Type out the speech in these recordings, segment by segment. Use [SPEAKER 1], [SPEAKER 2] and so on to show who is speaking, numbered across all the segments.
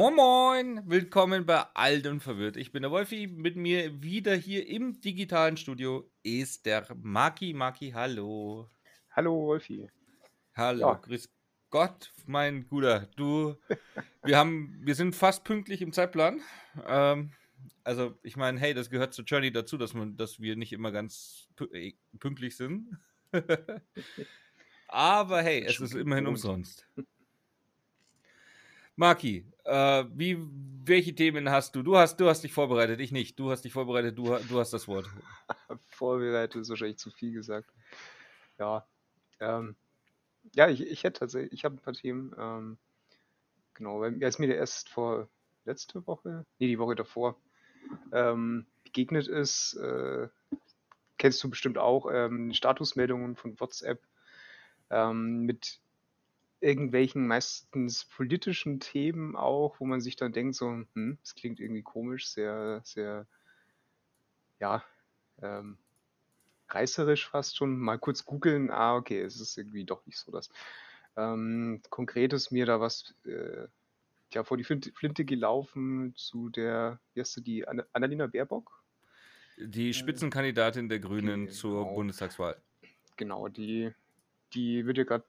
[SPEAKER 1] Moin Moin, willkommen bei Alt und Verwirrt. Ich bin der Wolfi, mit mir wieder hier im digitalen Studio ist der Maki. Maki, hallo.
[SPEAKER 2] Hallo Wolfi.
[SPEAKER 1] Hallo, ja. grüß Gott, mein Guter. Du, wir haben, wir sind fast pünktlich im Zeitplan. Ähm, also ich meine, hey, das gehört zur Journey dazu, dass man, dass wir nicht immer ganz äh, pünktlich sind. Aber hey, es ist immerhin umsonst. Maki, äh, wie, welche Themen hast du? Du hast, du hast dich vorbereitet, ich nicht. Du hast dich vorbereitet, du, du hast das Wort.
[SPEAKER 2] vorbereitet ist wahrscheinlich zu viel gesagt. Ja, ähm, ja, ich, ich hätte tatsächlich, ich habe ein paar Themen. Ähm, genau, als mir erst vor letzte Woche, nee, die Woche davor, ähm, begegnet ist, äh, kennst du bestimmt auch, ähm, Statusmeldungen von WhatsApp ähm, mit irgendwelchen meistens politischen Themen auch, wo man sich dann denkt, so, hm, das klingt irgendwie komisch, sehr, sehr, ja, ähm, reißerisch fast schon. Mal kurz googeln, ah, okay, es ist irgendwie doch nicht so das. Ähm, konkret ist mir da was äh, ja, vor die Flinte gelaufen zu der, wie heißt du, die Annalena Baerbock?
[SPEAKER 1] Die äh, Spitzenkandidatin der Grünen genau. zur Bundestagswahl.
[SPEAKER 2] Genau, die, die wird ja gerade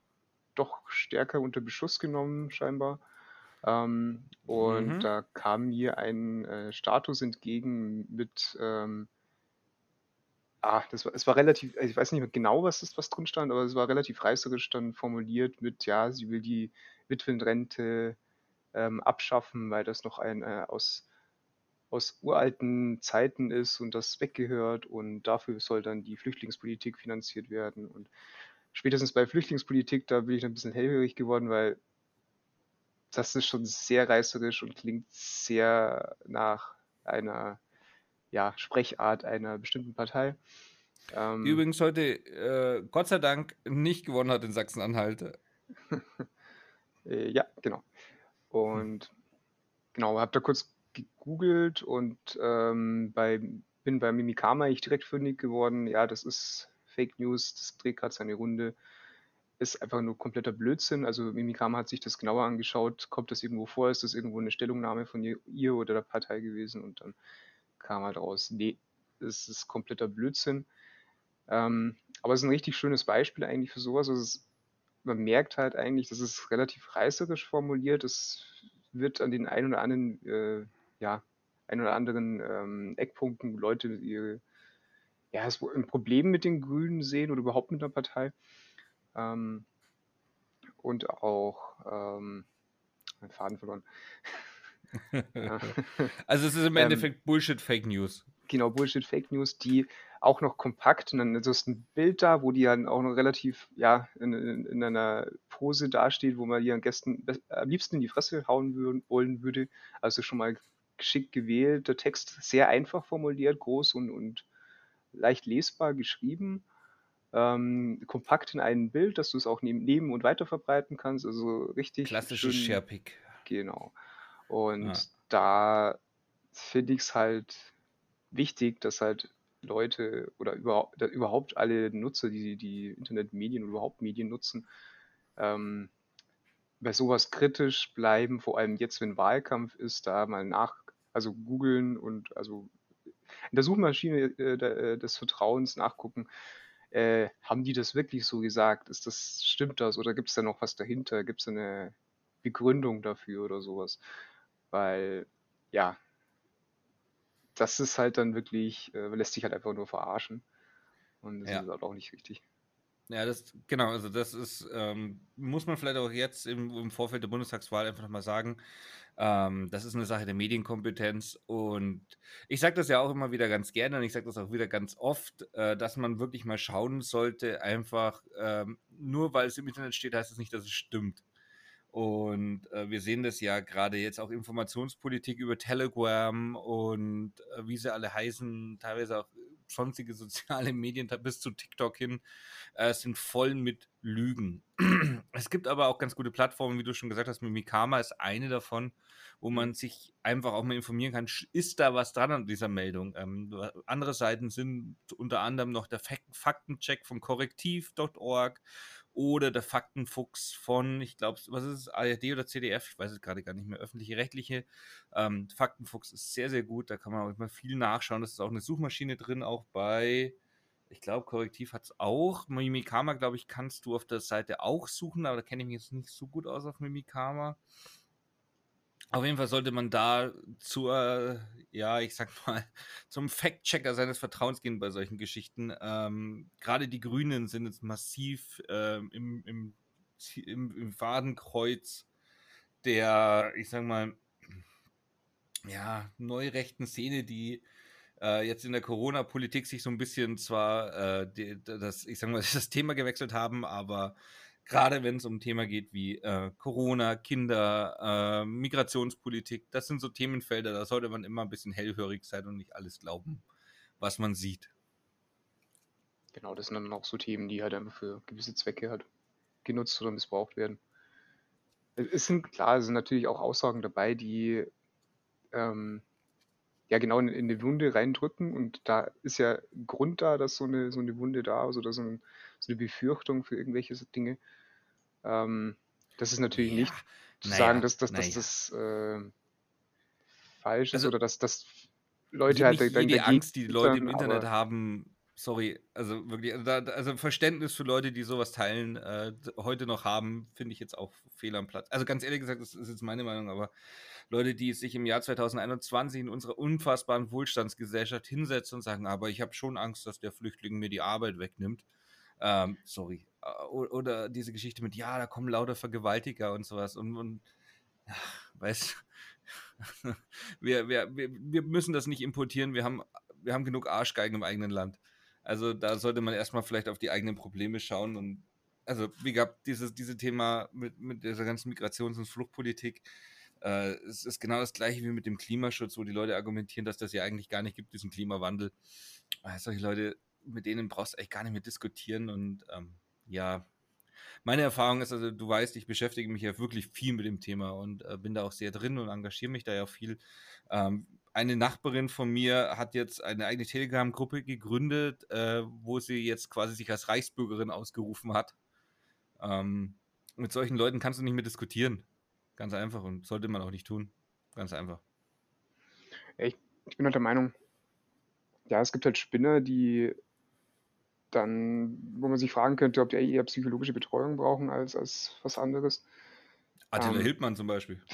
[SPEAKER 2] doch stärker unter Beschuss genommen, scheinbar. Ähm, und mhm. da kam mir ein äh, Status entgegen mit, ähm, ah, das war, es war relativ, ich weiß nicht mehr genau, was das, was drin stand, aber es war relativ reißerisch dann formuliert mit, ja, sie will die Witwenrente ähm, abschaffen, weil das noch ein äh, aus, aus uralten Zeiten ist und das weggehört und dafür soll dann die Flüchtlingspolitik finanziert werden und spätestens bei Flüchtlingspolitik, da bin ich ein bisschen hellhörig geworden, weil das ist schon sehr reißerisch und klingt sehr nach einer ja, Sprechart einer bestimmten Partei.
[SPEAKER 1] Ähm, Die übrigens heute äh, Gott sei Dank nicht gewonnen hat in Sachsen-Anhalt.
[SPEAKER 2] äh, ja, genau. Und genau, habe da kurz gegoogelt und ähm, bei, bin bei Mimikama ich direkt fündig geworden. Ja, das ist Fake News, das dreht gerade seine Runde, ist einfach nur kompletter Blödsinn. Also Mimikama hat sich das genauer angeschaut, kommt das irgendwo vor, ist das irgendwo eine Stellungnahme von ihr, oder der Partei gewesen und dann kam halt raus, nee, es ist kompletter Blödsinn. Ähm, aber es ist ein richtig schönes Beispiel eigentlich für sowas. Also es, man merkt halt eigentlich, das ist relativ reißerisch formuliert. Es wird an den ein oder anderen, äh, ja, ein oder anderen ähm, Eckpunkten Leute ihre ja, es ein Problem mit den Grünen sehen oder überhaupt mit der Partei. Ähm, und auch ähm, mein Faden verloren.
[SPEAKER 1] Also es ist im ähm, Endeffekt ähm, Bullshit Fake News.
[SPEAKER 2] Genau, Bullshit Fake News, die auch noch kompakt und dann ist ein Bild da, wo die dann auch noch relativ ja in, in, in einer Pose dasteht, wo man ihren Gästen am liebsten in die Fresse hauen würden, wollen würde. Also schon mal geschickt gewählt, der Text sehr einfach formuliert, groß und, und leicht lesbar geschrieben, ähm, kompakt in einem Bild, dass du es auch neben, neben und weiter verbreiten kannst. Also richtig.
[SPEAKER 1] Klassisches Sharepick.
[SPEAKER 2] Genau. Und ja. da finde ich es halt wichtig, dass halt Leute oder überhaupt, überhaupt alle Nutzer, die die Internetmedien oder überhaupt Medien nutzen, ähm, bei sowas kritisch bleiben, vor allem jetzt, wenn Wahlkampf ist, da mal nach, also googeln und also in der Suchmaschine äh, äh, des Vertrauens nachgucken, äh, haben die das wirklich so gesagt? Ist das, stimmt das oder gibt es da noch was dahinter? Gibt es eine Begründung dafür oder sowas? Weil, ja, das ist halt dann wirklich, äh, lässt sich halt einfach nur verarschen. Und das ja. ist halt auch nicht richtig.
[SPEAKER 1] Ja, das, genau, also das ist, ähm, muss man vielleicht auch jetzt im, im Vorfeld der Bundestagswahl einfach nochmal sagen, ähm, das ist eine Sache der Medienkompetenz und ich sage das ja auch immer wieder ganz gerne und ich sage das auch wieder ganz oft, äh, dass man wirklich mal schauen sollte, einfach ähm, nur weil es im Internet steht, heißt das nicht, dass es stimmt. Und äh, wir sehen das ja gerade jetzt auch Informationspolitik über Telegram und äh, wie sie alle heißen, teilweise auch sonstige soziale Medien bis zu TikTok hin äh, sind voll mit Lügen. es gibt aber auch ganz gute Plattformen, wie du schon gesagt hast, Mimikama ist eine davon, wo man mhm. sich einfach auch mal informieren kann, ist da was dran an dieser Meldung. Ähm, andere Seiten sind unter anderem noch der Faktencheck von korrektiv.org oder der Faktenfuchs von, ich glaube, was ist es, ARD oder CDF, ich weiß es gerade gar nicht mehr, öffentliche Rechtliche. Ähm, Faktenfuchs ist sehr, sehr gut, da kann man auch immer viel nachschauen. Das ist auch eine Suchmaschine drin, auch bei, ich glaube, Korrektiv hat es auch. Mimikama, glaube ich, kannst du auf der Seite auch suchen, aber da kenne ich mich jetzt nicht so gut aus auf Mimikama. Auf jeden Fall sollte man da zur, ja, ich sag mal, zum Fact-Checker seines Vertrauens gehen bei solchen Geschichten. Ähm, Gerade die Grünen sind jetzt massiv ähm, im, im, im, Fadenkreuz der, ich sag mal, ja, neurechten Szene, die äh, jetzt in der Corona-Politik sich so ein bisschen zwar äh, die, das, ich sag mal, das Thema gewechselt haben, aber Gerade wenn es um ein Thema geht wie äh, Corona, Kinder, äh, Migrationspolitik, das sind so Themenfelder, da sollte man immer ein bisschen hellhörig sein und nicht alles glauben, was man sieht.
[SPEAKER 2] Genau, das sind dann auch so Themen, die halt einfach für gewisse Zwecke halt genutzt oder missbraucht werden. Es sind klar, es sind natürlich auch Aussagen dabei, die ähm, ja genau in, in eine Wunde reindrücken und da ist ja Grund da, dass so eine, so eine Wunde da ist oder so, ein, so eine Befürchtung für irgendwelche Dinge. Ähm, das ist natürlich ja, nicht zu naja, sagen, dass, dass, naja. dass das äh, falsch ist also, oder dass, dass Leute
[SPEAKER 1] halt dann die Angst, die, die Leute im Internet haben, sorry, also wirklich, also, da, also, Verständnis für Leute, die sowas teilen, äh, heute noch haben, finde ich jetzt auch fehl am Platz. Also ganz ehrlich gesagt, das ist jetzt meine Meinung, aber Leute, die sich im Jahr 2021 in unserer unfassbaren Wohlstandsgesellschaft hinsetzen und sagen, aber ich habe schon Angst, dass der Flüchtling mir die Arbeit wegnimmt. Ähm, sorry, äh, oder diese Geschichte mit, ja, da kommen lauter Vergewaltiger und sowas und, und weißt wir, wir, wir, müssen das nicht importieren, wir haben, wir haben genug Arschgeigen im eigenen Land. Also da sollte man erstmal vielleicht auf die eigenen Probleme schauen und also wie gab dieses diese Thema mit, mit dieser ganzen Migrations- und Fluchtpolitik, äh, es ist genau das gleiche wie mit dem Klimaschutz, wo die Leute argumentieren, dass das ja eigentlich gar nicht gibt, diesen Klimawandel. Äh, solche Leute, mit denen brauchst du eigentlich gar nicht mehr diskutieren und ähm, ja, meine Erfahrung ist, also du weißt, ich beschäftige mich ja wirklich viel mit dem Thema und äh, bin da auch sehr drin und engagiere mich da ja viel. Ähm, eine Nachbarin von mir hat jetzt eine eigene Telegram-Gruppe gegründet, äh, wo sie jetzt quasi sich als Reichsbürgerin ausgerufen hat. Ähm, mit solchen Leuten kannst du nicht mehr diskutieren. Ganz einfach und sollte man auch nicht tun. Ganz einfach.
[SPEAKER 2] Ich, ich bin halt der Meinung, ja, es gibt halt Spinner, die dann, wo man sich fragen könnte, ob die eher psychologische Betreuung brauchen als, als was anderes.
[SPEAKER 1] Attila ähm, Hildmann zum Beispiel.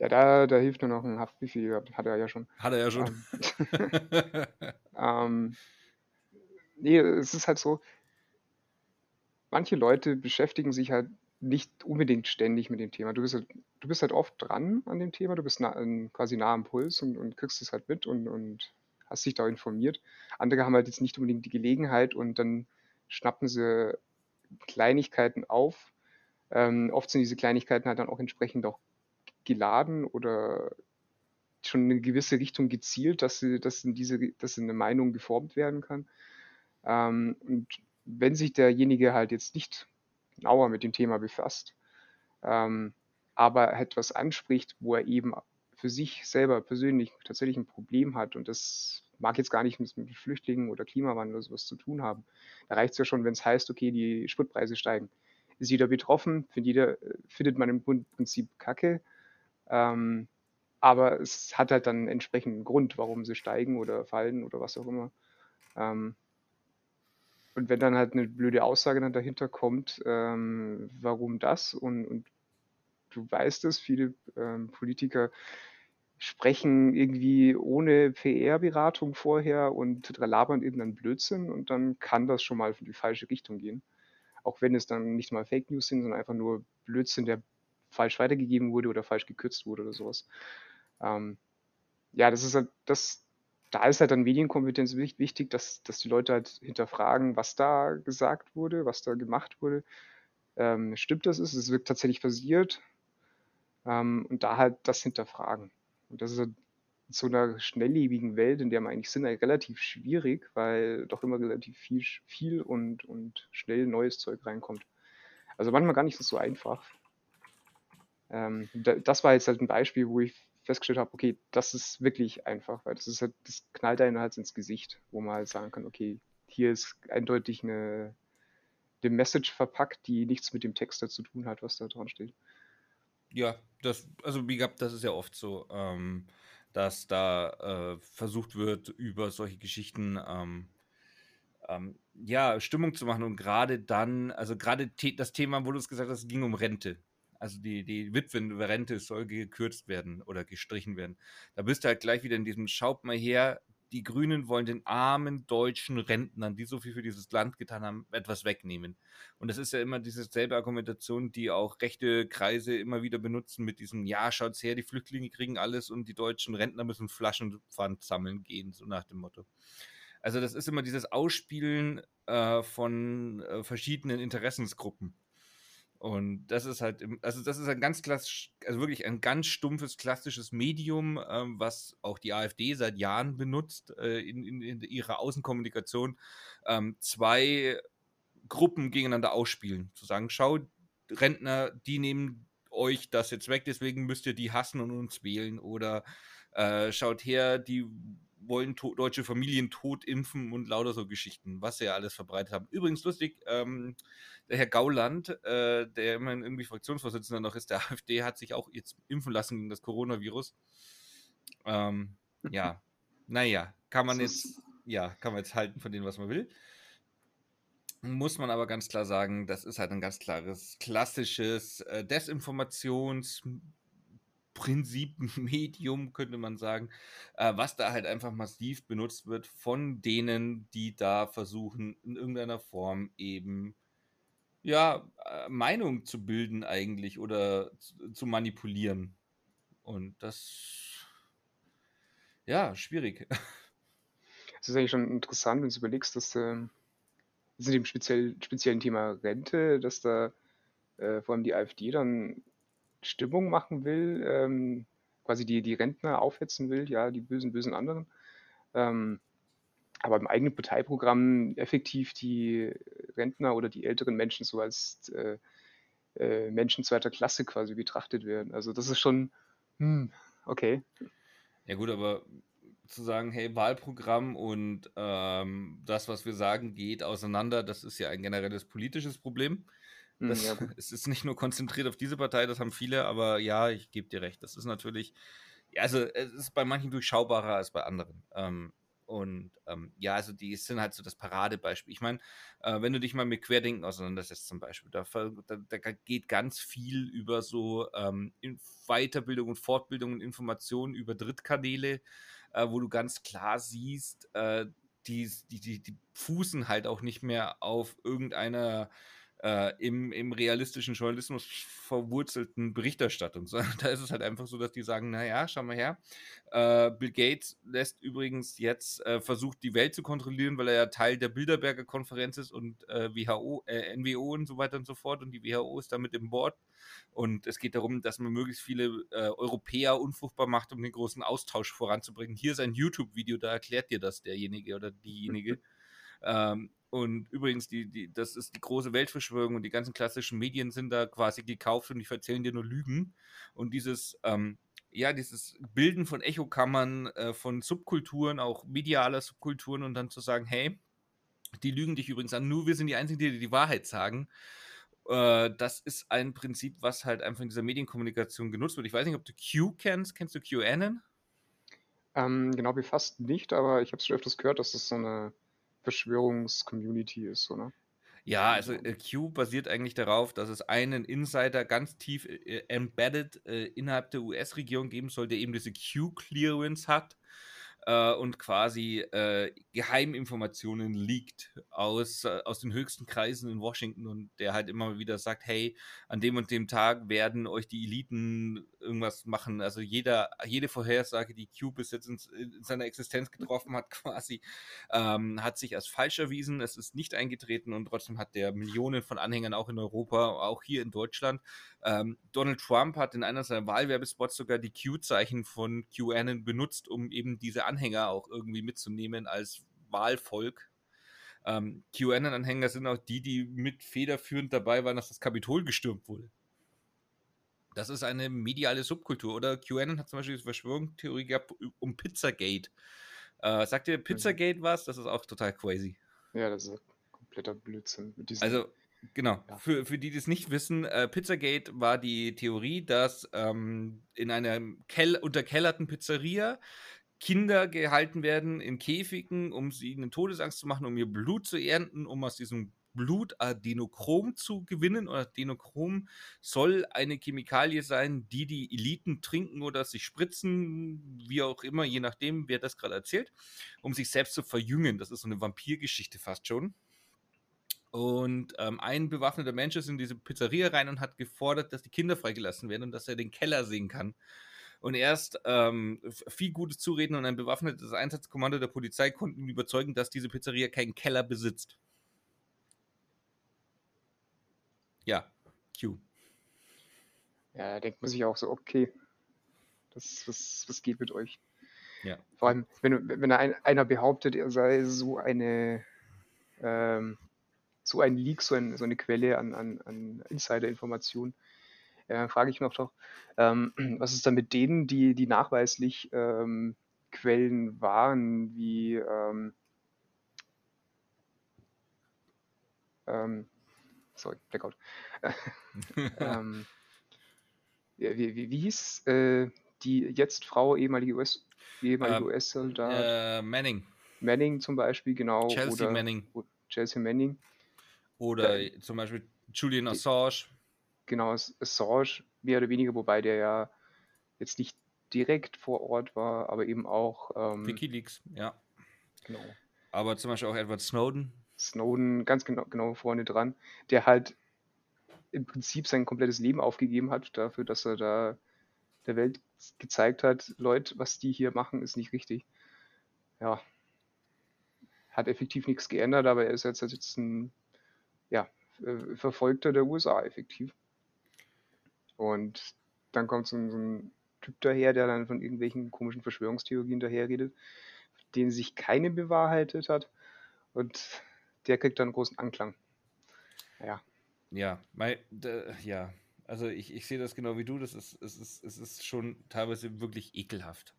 [SPEAKER 2] Ja, da, da hilft nur noch ein Haftbefehl, hat er ja schon.
[SPEAKER 1] Hat er ja schon.
[SPEAKER 2] Ähm, ähm, nee, es ist halt so, manche Leute beschäftigen sich halt nicht unbedingt ständig mit dem Thema. Du bist halt, du bist halt oft dran an dem Thema, du bist nah, quasi nah am Puls und, und kriegst es halt mit und, und hast dich da informiert. Andere haben halt jetzt nicht unbedingt die Gelegenheit und dann schnappen sie Kleinigkeiten auf. Ähm, oft sind diese Kleinigkeiten halt dann auch entsprechend auch geladen oder schon in eine gewisse Richtung gezielt, dass, sie, dass, in diese, dass in eine Meinung geformt werden kann. Ähm, und wenn sich derjenige halt jetzt nicht genauer mit dem Thema befasst, ähm, aber etwas anspricht, wo er eben für sich selber persönlich tatsächlich ein Problem hat und das mag jetzt gar nicht mit, Flüchtlingen oder Klimawandel oder sowas zu tun haben. Da reicht es ja schon, wenn es heißt, okay, die Spritpreise steigen. Ist jeder betroffen? Findet, jeder, findet man im Prinzip Kacke. Ähm, aber es hat halt dann einen entsprechenden Grund, warum sie steigen oder fallen oder was auch immer. Ähm, und wenn dann halt eine blöde Aussage dann dahinter kommt, ähm, warum das und, und du weißt es, viele ähm, Politiker sprechen irgendwie ohne PR-Beratung vorher und labern irgendeinen Blödsinn und dann kann das schon mal in die falsche Richtung gehen. Auch wenn es dann nicht mal Fake News sind, sondern einfach nur Blödsinn, der falsch weitergegeben wurde oder falsch gekürzt wurde oder sowas. Ähm, ja, das ist halt, das, da ist halt dann Medienkompetenz wichtig, dass, dass die Leute halt hinterfragen, was da gesagt wurde, was da gemacht wurde. Ähm, stimmt das ist, es wird tatsächlich passiert. Ähm, und da halt das hinterfragen. Und das ist in so einer schnelllebigen Welt, in der wir eigentlich sind, relativ schwierig, weil doch immer relativ viel, viel und, und schnell neues Zeug reinkommt. Also manchmal gar nicht so einfach. Ähm, das war jetzt halt ein Beispiel, wo ich festgestellt habe, okay, das ist wirklich einfach, weil das ist halt, das knallt einen halt ins Gesicht, wo man halt sagen kann, okay, hier ist eindeutig eine, eine Message verpackt, die nichts mit dem Text zu tun hat, was da dran steht.
[SPEAKER 1] Ja, das, also wie gesagt, das ist ja oft so, ähm, dass da äh, versucht wird, über solche Geschichten ähm, ähm, ja, Stimmung zu machen und gerade dann, also gerade das Thema, wo du es gesagt hast, ging um Rente. Also die, die Witwenrente soll gekürzt werden oder gestrichen werden. Da bist du halt gleich wieder in diesem Schaut mal her, die Grünen wollen den armen deutschen Rentnern, die so viel für dieses Land getan haben, etwas wegnehmen. Und das ist ja immer diese selbe Argumentation, die auch rechte Kreise immer wieder benutzen mit diesem, ja, schaut's her, die Flüchtlinge kriegen alles und die deutschen Rentner müssen Flaschenpfand sammeln gehen, so nach dem Motto. Also das ist immer dieses Ausspielen äh, von äh, verschiedenen Interessensgruppen. Und das ist halt, also das ist ein ganz klassisch, also wirklich ein ganz stumpfes, klassisches Medium, ähm, was auch die AfD seit Jahren benutzt äh, in, in, in, ihrer Außenkommunikation. Ähm, zwei Gruppen gegeneinander ausspielen. Zu sagen, schau, Rentner, die nehmen euch das jetzt weg, deswegen müsst ihr die hassen und uns wählen. Oder äh, schaut her, die wollen deutsche Familien tot impfen und lauter so Geschichten, was sie ja alles verbreitet haben. Übrigens lustig, ähm, der Herr Gauland, äh, der immerhin irgendwie Fraktionsvorsitzender noch ist, der AfD, hat sich auch jetzt impfen lassen gegen das Coronavirus. Ähm, ja, naja, kann man jetzt, ja, kann man jetzt halten von dem, was man will. Muss man aber ganz klar sagen, das ist halt ein ganz klares, klassisches äh, Desinformations- Prinzip-Medium, könnte man sagen, äh, was da halt einfach massiv benutzt wird von denen, die da versuchen, in irgendeiner Form eben ja, äh, Meinung zu bilden eigentlich oder zu, zu manipulieren. Und das, ja, schwierig.
[SPEAKER 2] Es ist eigentlich schon interessant, wenn du überlegst, dass äh, in dem speziell, speziellen Thema Rente, dass da äh, vor allem die AfD dann Stimmung machen will, ähm, quasi die, die Rentner aufhetzen will, ja, die bösen, bösen anderen. Ähm, aber im eigenen Parteiprogramm effektiv die Rentner oder die älteren Menschen so als äh, äh, Menschen zweiter Klasse quasi betrachtet werden. Also das ist schon, hm, okay.
[SPEAKER 1] Ja gut, aber zu sagen, hey, Wahlprogramm und ähm, das, was wir sagen, geht auseinander, das ist ja ein generelles politisches Problem. Das, ja. Es ist nicht nur konzentriert auf diese Partei, das haben viele, aber ja, ich gebe dir recht. Das ist natürlich, ja, also es ist bei manchen durchschaubarer als bei anderen. Ähm, und ähm, ja, also die sind halt so das Paradebeispiel. Ich meine, äh, wenn du dich mal mit Querdenken auseinandersetzt zum Beispiel, da, da, da geht ganz viel über so ähm, Weiterbildung und Fortbildung und Informationen über Drittkanäle, äh, wo du ganz klar siehst, äh, die, die, die, die fußen halt auch nicht mehr auf irgendeiner äh, im, im realistischen Journalismus verwurzelten Berichterstattung, sondern da ist es halt einfach so, dass die sagen, naja, schau mal her, äh, Bill Gates lässt übrigens jetzt, äh, versucht die Welt zu kontrollieren, weil er ja Teil der Bilderberger Konferenz ist und äh, WHO, äh, NWO und so weiter und so fort und die WHO ist damit im Board und es geht darum, dass man möglichst viele äh, Europäer unfruchtbar macht, um den großen Austausch voranzubringen. Hier ist ein YouTube-Video, da erklärt dir das derjenige oder diejenige. ähm, und übrigens, die, die, das ist die große Weltverschwörung und die ganzen klassischen Medien sind da quasi gekauft und die erzählen dir nur Lügen. Und dieses, ähm, ja, dieses Bilden von Echokammern, äh, von Subkulturen, auch medialer Subkulturen und dann zu sagen, hey, die lügen dich übrigens an, nur wir sind die Einzigen, die dir die Wahrheit sagen. Äh, das ist ein Prinzip, was halt einfach in dieser Medienkommunikation genutzt wird. Ich weiß nicht, ob du Q kennst. Kennst du QAnon?
[SPEAKER 2] Ähm, genau, wie fast nicht, aber ich habe es schon öfters gehört, dass das so eine Verschwörungscommunity ist, oder?
[SPEAKER 1] Ja, also äh, Q basiert eigentlich darauf, dass es einen Insider ganz tief äh, embedded äh, innerhalb der US-Regierung geben soll, der eben diese Q-Clearance hat äh, und quasi äh, Geheiminformationen liegt aus, äh, aus den höchsten Kreisen in Washington und der halt immer wieder sagt, hey, an dem und dem Tag werden euch die Eliten irgendwas machen. Also jeder, jede Vorhersage, die Q bis jetzt in, in seiner Existenz getroffen hat, quasi, ähm, hat sich als falsch erwiesen. Es ist nicht eingetreten und trotzdem hat der Millionen von Anhängern auch in Europa, auch hier in Deutschland. Ähm, Donald Trump hat in einer seiner Wahlwerbespots sogar die Q-Zeichen von QAnon benutzt, um eben diese Anhänger auch irgendwie mitzunehmen als Wahlvolk. Ähm, QAnon-Anhänger sind auch die, die mit federführend dabei waren, dass das Kapitol gestürmt wurde. Das ist eine mediale Subkultur. Oder QAnon hat zum Beispiel die Verschwörungstheorie gehabt um Pizzagate. Äh, sagt ihr Pizzagate was? Das ist auch total crazy.
[SPEAKER 2] Ja, das ist kompletter Blödsinn.
[SPEAKER 1] also, Genau, ja. für, für die, die es nicht wissen, äh, Pizzagate war die Theorie, dass ähm, in einer Kel unterkellerten Pizzeria Kinder gehalten werden in Käfigen, um sie ihnen Todesangst zu machen, um ihr Blut zu ernten, um aus diesem Blut Adenochrom zu gewinnen. Und Adenochrom soll eine Chemikalie sein, die die Eliten trinken oder sich spritzen, wie auch immer, je nachdem, wer das gerade erzählt, um sich selbst zu verjüngen. Das ist so eine Vampirgeschichte fast schon. Und ähm, ein bewaffneter Mensch ist in diese Pizzeria rein und hat gefordert, dass die Kinder freigelassen werden und dass er den Keller sehen kann. Und erst ähm, viel Gutes zureden und ein bewaffnetes Einsatzkommando der Polizei konnten überzeugen, dass diese Pizzeria keinen Keller besitzt. Ja, Q.
[SPEAKER 2] Ja, da denkt man sich auch so, okay, das, was, was geht mit euch?
[SPEAKER 1] Ja.
[SPEAKER 2] Vor allem, wenn, wenn ein, einer behauptet, er sei so eine ähm, so ein Leak, so, ein, so eine Quelle an, an, an Insider-Informationen, äh, frage ich mich doch, ähm, was ist dann mit denen, die, die nachweislich ähm, Quellen waren, wie ähm, ähm sorry, Blackout. ähm, wie, wie, wie, hieß äh, die jetzt Frau, ehemalige US, ehemalige uh, US-Soldat?
[SPEAKER 1] Uh, Manning.
[SPEAKER 2] Manning zum Beispiel, genau.
[SPEAKER 1] Chelsea oder, Manning.
[SPEAKER 2] Chelsea Manning.
[SPEAKER 1] Oder äh, zum Beispiel Julian Assange.
[SPEAKER 2] Genau, Assange, mehr oder weniger, wobei der ja jetzt nicht direkt vor Ort war, aber eben auch.
[SPEAKER 1] Ähm, Wikileaks, ja.
[SPEAKER 2] Genau.
[SPEAKER 1] Aber zum Beispiel auch Edward Snowden.
[SPEAKER 2] Snowden ganz genau, genau vorne dran, der halt im Prinzip sein komplettes Leben aufgegeben hat, dafür, dass er da der Welt gezeigt hat, Leute, was die hier machen, ist nicht richtig. Ja. Hat effektiv nichts geändert, aber er ist jetzt, jetzt ein ja, äh, Verfolgter der USA effektiv. Und dann kommt so ein, so ein, Typ daher, der dann von irgendwelchen komischen Verschwörungstheorien daherredet, den sich keine bewahrheitet hat. Und der kriegt dann großen Anklang. Ja.
[SPEAKER 1] Ja, mein, ja. Also ich, ich sehe das genau wie du. Das ist, es, ist, es ist schon teilweise wirklich ekelhaft.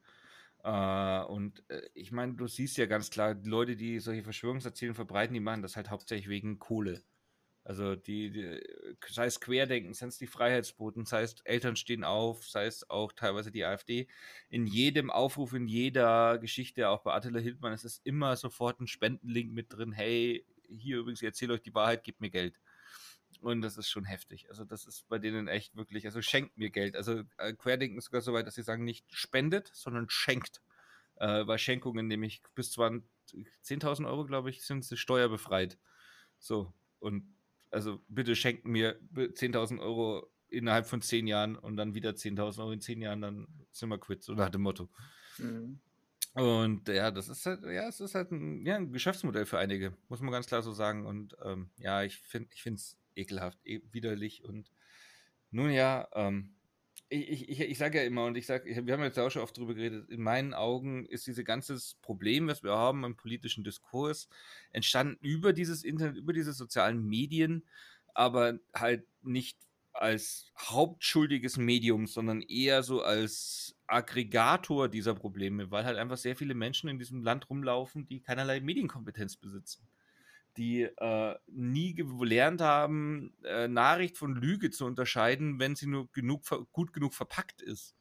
[SPEAKER 1] Äh, und äh, ich meine, du siehst ja ganz klar, die Leute, die solche Verschwörungserzählungen verbreiten, die machen das halt hauptsächlich wegen Kohle. Also die, die sei es Querdenken, sei es die Freiheitsboten, sei es Eltern stehen auf, sei es auch teilweise die AfD. In jedem Aufruf, in jeder Geschichte, auch bei Attila Hildmann, ist es immer sofort ein Spendenlink mit drin. Hey, hier übrigens, ich erzähle euch die Wahrheit, gebt mir Geld. Und das ist schon heftig. Also das ist bei denen echt wirklich, also schenkt mir Geld. Also äh, Querdenken ist sogar so weit, dass sie sagen, nicht spendet, sondern schenkt. Äh, bei Schenkungen nämlich bis 10.000 Euro, glaube ich, sind sie steuerbefreit. So, und also bitte schenken mir 10.000 Euro innerhalb von 10 Jahren und dann wieder 10.000 Euro in 10 Jahren, dann sind wir quitt, so nach dem Motto. Mhm. Und ja, das ist halt, ja, es ist halt ein, ja, ein Geschäftsmodell für einige, muss man ganz klar so sagen. Und ähm, ja, ich finde es ekelhaft, e widerlich. Und nun ja, ähm, ich, ich, ich sage ja immer, und ich sage, wir haben jetzt auch schon oft darüber geredet, in meinen Augen ist dieses ganze Problem, was wir haben im politischen Diskurs, entstanden über dieses Internet, über diese sozialen Medien, aber halt nicht als hauptschuldiges Medium, sondern eher so als Aggregator dieser Probleme, weil halt einfach sehr viele Menschen in diesem Land rumlaufen, die keinerlei Medienkompetenz besitzen, die äh, nie gelernt haben, äh, Nachricht von Lüge zu unterscheiden, wenn sie nur genug, gut genug verpackt ist.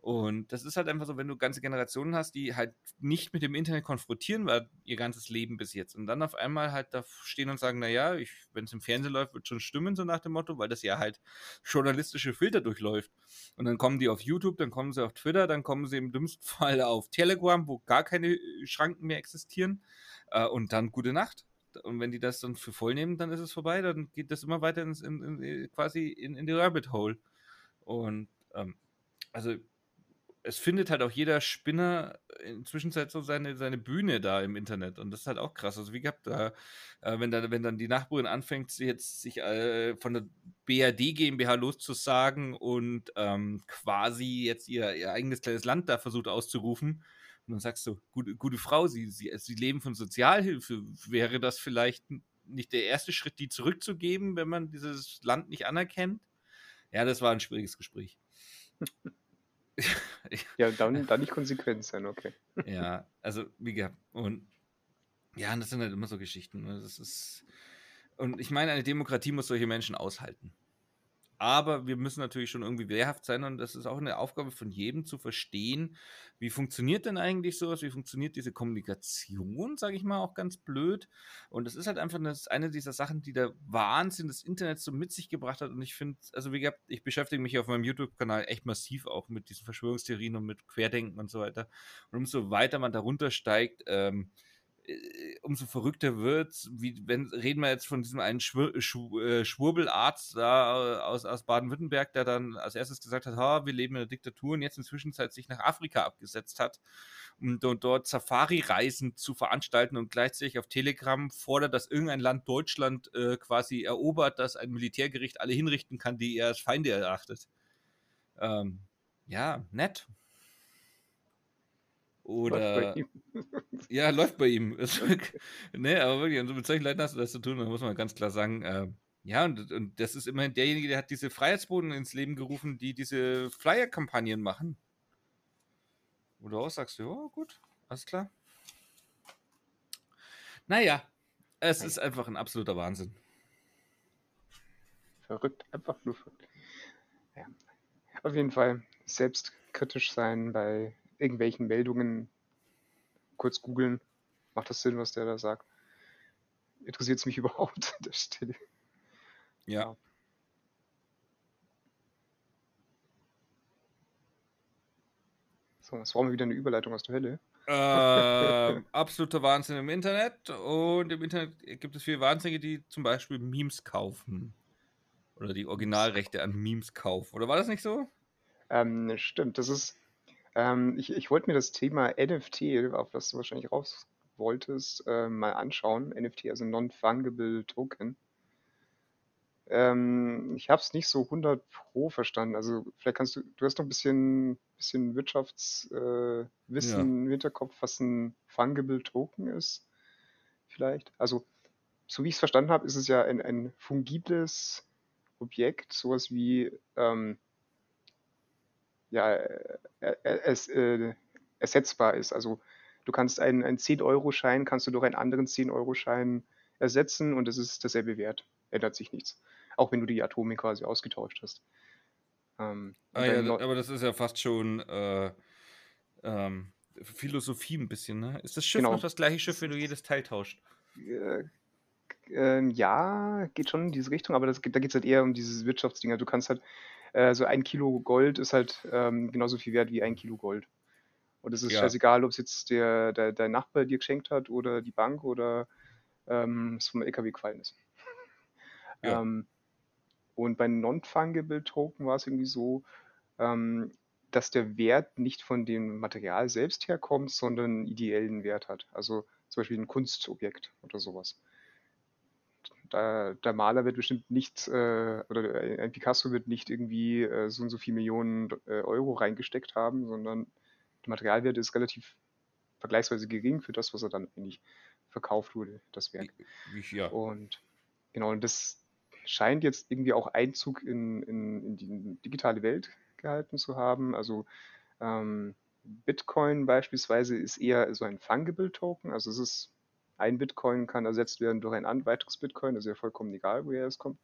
[SPEAKER 1] Und das ist halt einfach so, wenn du ganze Generationen hast, die halt nicht mit dem Internet konfrontieren war ihr ganzes Leben bis jetzt und dann auf einmal halt da stehen und sagen, naja, wenn es im Fernsehen läuft, wird schon stimmen, so nach dem Motto, weil das ja halt journalistische Filter durchläuft. Und dann kommen die auf YouTube, dann kommen sie auf Twitter, dann kommen sie im dümmsten Fall auf Telegram, wo gar keine Schranken mehr existieren. Äh, und dann gute Nacht. Und wenn die das dann für voll nehmen, dann ist es vorbei, dann geht das immer weiter in, in, quasi in, in die Rabbit Hole. Und ähm, also es findet halt auch jeder Spinner inzwischen so seine, seine Bühne da im Internet. Und das ist halt auch krass. Also wie gehabt, da, äh, wenn, da, wenn dann die Nachbarin anfängt, sie jetzt sich äh, von der BRD GmbH loszusagen und ähm, quasi jetzt ihr, ihr eigenes kleines Land da versucht auszurufen. Und dann sagst du, gute, gute Frau, sie, sie, sie leben von Sozialhilfe. Wäre das vielleicht nicht der erste Schritt, die zurückzugeben, wenn man dieses Land nicht anerkennt? Ja, das war ein schwieriges Gespräch.
[SPEAKER 2] ja, dann, dann nicht konsequent sein, okay.
[SPEAKER 1] ja, also wie gehabt. Und ja, das sind halt immer so Geschichten. Ne? Das ist. Und ich meine, eine Demokratie muss solche Menschen aushalten. Aber wir müssen natürlich schon irgendwie wehrhaft sein und das ist auch eine Aufgabe von jedem zu verstehen, wie funktioniert denn eigentlich sowas, wie funktioniert diese Kommunikation, sage ich mal auch ganz blöd. Und das ist halt einfach eine, dieser Sachen, die der Wahnsinn des Internets so mit sich gebracht hat. Und ich finde, also wie gesagt, ich beschäftige mich auf meinem YouTube-Kanal echt massiv auch mit diesen Verschwörungstheorien und mit Querdenken und so weiter. Und umso weiter man darunter steigt, ähm, äh, umso verrückter wird wie wenn reden wir jetzt von diesem einen Schwur, Schwur, äh, Schwurbelarzt da aus, aus Baden-Württemberg, der dann als erstes gesagt hat, ha, wir leben in einer Diktatur und jetzt inzwischen sich nach Afrika abgesetzt hat, um dort Safari-Reisen zu veranstalten und gleichzeitig auf Telegram fordert, dass irgendein Land Deutschland äh, quasi erobert, dass ein Militärgericht alle hinrichten kann, die er als Feinde erachtet. Ähm, ja, nett. Oder. Läuft ja, läuft bei ihm. ne, aber wirklich, und mit solchen Leuten hast du das zu tun, da muss man ganz klar sagen, äh, ja, und, und das ist immerhin derjenige, der hat diese Freiheitsboden ins Leben gerufen, die diese Flyer-Kampagnen machen. Wo du auch sagst, ja, gut, alles klar. Naja, es ist einfach ein absoluter Wahnsinn.
[SPEAKER 2] Verrückt, einfach nur verrückt. Ja. Auf jeden Fall selbstkritisch sein bei irgendwelchen Meldungen kurz googeln. Macht das Sinn, was der da sagt? Interessiert es mich überhaupt an der Stelle?
[SPEAKER 1] Ja.
[SPEAKER 2] So, das war mal wieder eine Überleitung aus der Hölle.
[SPEAKER 1] Äh, absoluter Wahnsinn im Internet. Und im Internet gibt es viele Wahnsinnige, die zum Beispiel Memes kaufen. Oder die Originalrechte an Memes kaufen. Oder war das nicht so?
[SPEAKER 2] Ähm, stimmt, das ist ähm, ich ich wollte mir das Thema NFT, auf das du wahrscheinlich raus wolltest, äh, mal anschauen. NFT, also Non-Fungible Token. Ähm, ich habe es nicht so 100 pro verstanden. Also vielleicht kannst du, du hast noch ein bisschen, bisschen Wirtschaftswissen äh, im Hinterkopf, was ein Fungible Token ist. Vielleicht. Also so wie ich es verstanden habe, ist es ja ein, ein fungibles Objekt, sowas wie ähm, ja, es, äh, ersetzbar ist. Also du kannst einen, einen 10-Euro-Schein, kannst du durch einen anderen 10-Euro-Schein ersetzen und es ist derselbe Wert. Ändert sich nichts. Auch wenn du die Atome quasi ausgetauscht hast.
[SPEAKER 1] Ähm, ah, ja, aber das ist ja fast schon äh, ähm, Philosophie ein bisschen, ne? Ist das Schiff genau. noch das gleiche Schiff, wenn du jedes Teil tauscht?
[SPEAKER 2] Äh, äh, ja, geht schon in diese Richtung, aber das, da geht es halt eher um dieses Wirtschaftsding. Du kannst halt äh, so ein Kilo Gold ist halt ähm, genauso viel wert wie ein Kilo Gold. Und es ist ja. scheißegal, ob es jetzt der, der, der Nachbar dir geschenkt hat oder die Bank oder ähm, es vom LKW gefallen ist. Ja. Ähm, und bei Non-Fungible Token war es irgendwie so, ähm, dass der Wert nicht von dem Material selbst herkommt, sondern einen ideellen Wert hat. Also zum Beispiel ein Kunstobjekt oder sowas da, der Maler wird bestimmt nicht, äh, oder ein Picasso wird nicht irgendwie äh, so und so viele Millionen äh, Euro reingesteckt haben, sondern der Materialwert ist relativ vergleichsweise gering für das, was er dann eigentlich verkauft wurde, das Werk.
[SPEAKER 1] Ja.
[SPEAKER 2] Und genau, und das scheint jetzt irgendwie auch Einzug in, in, in die digitale Welt gehalten zu haben. Also ähm, Bitcoin beispielsweise ist eher so ein Fungible Token, also es ist ein Bitcoin kann ersetzt werden durch ein weiteres Bitcoin, das ist ja vollkommen egal, woher es kommt.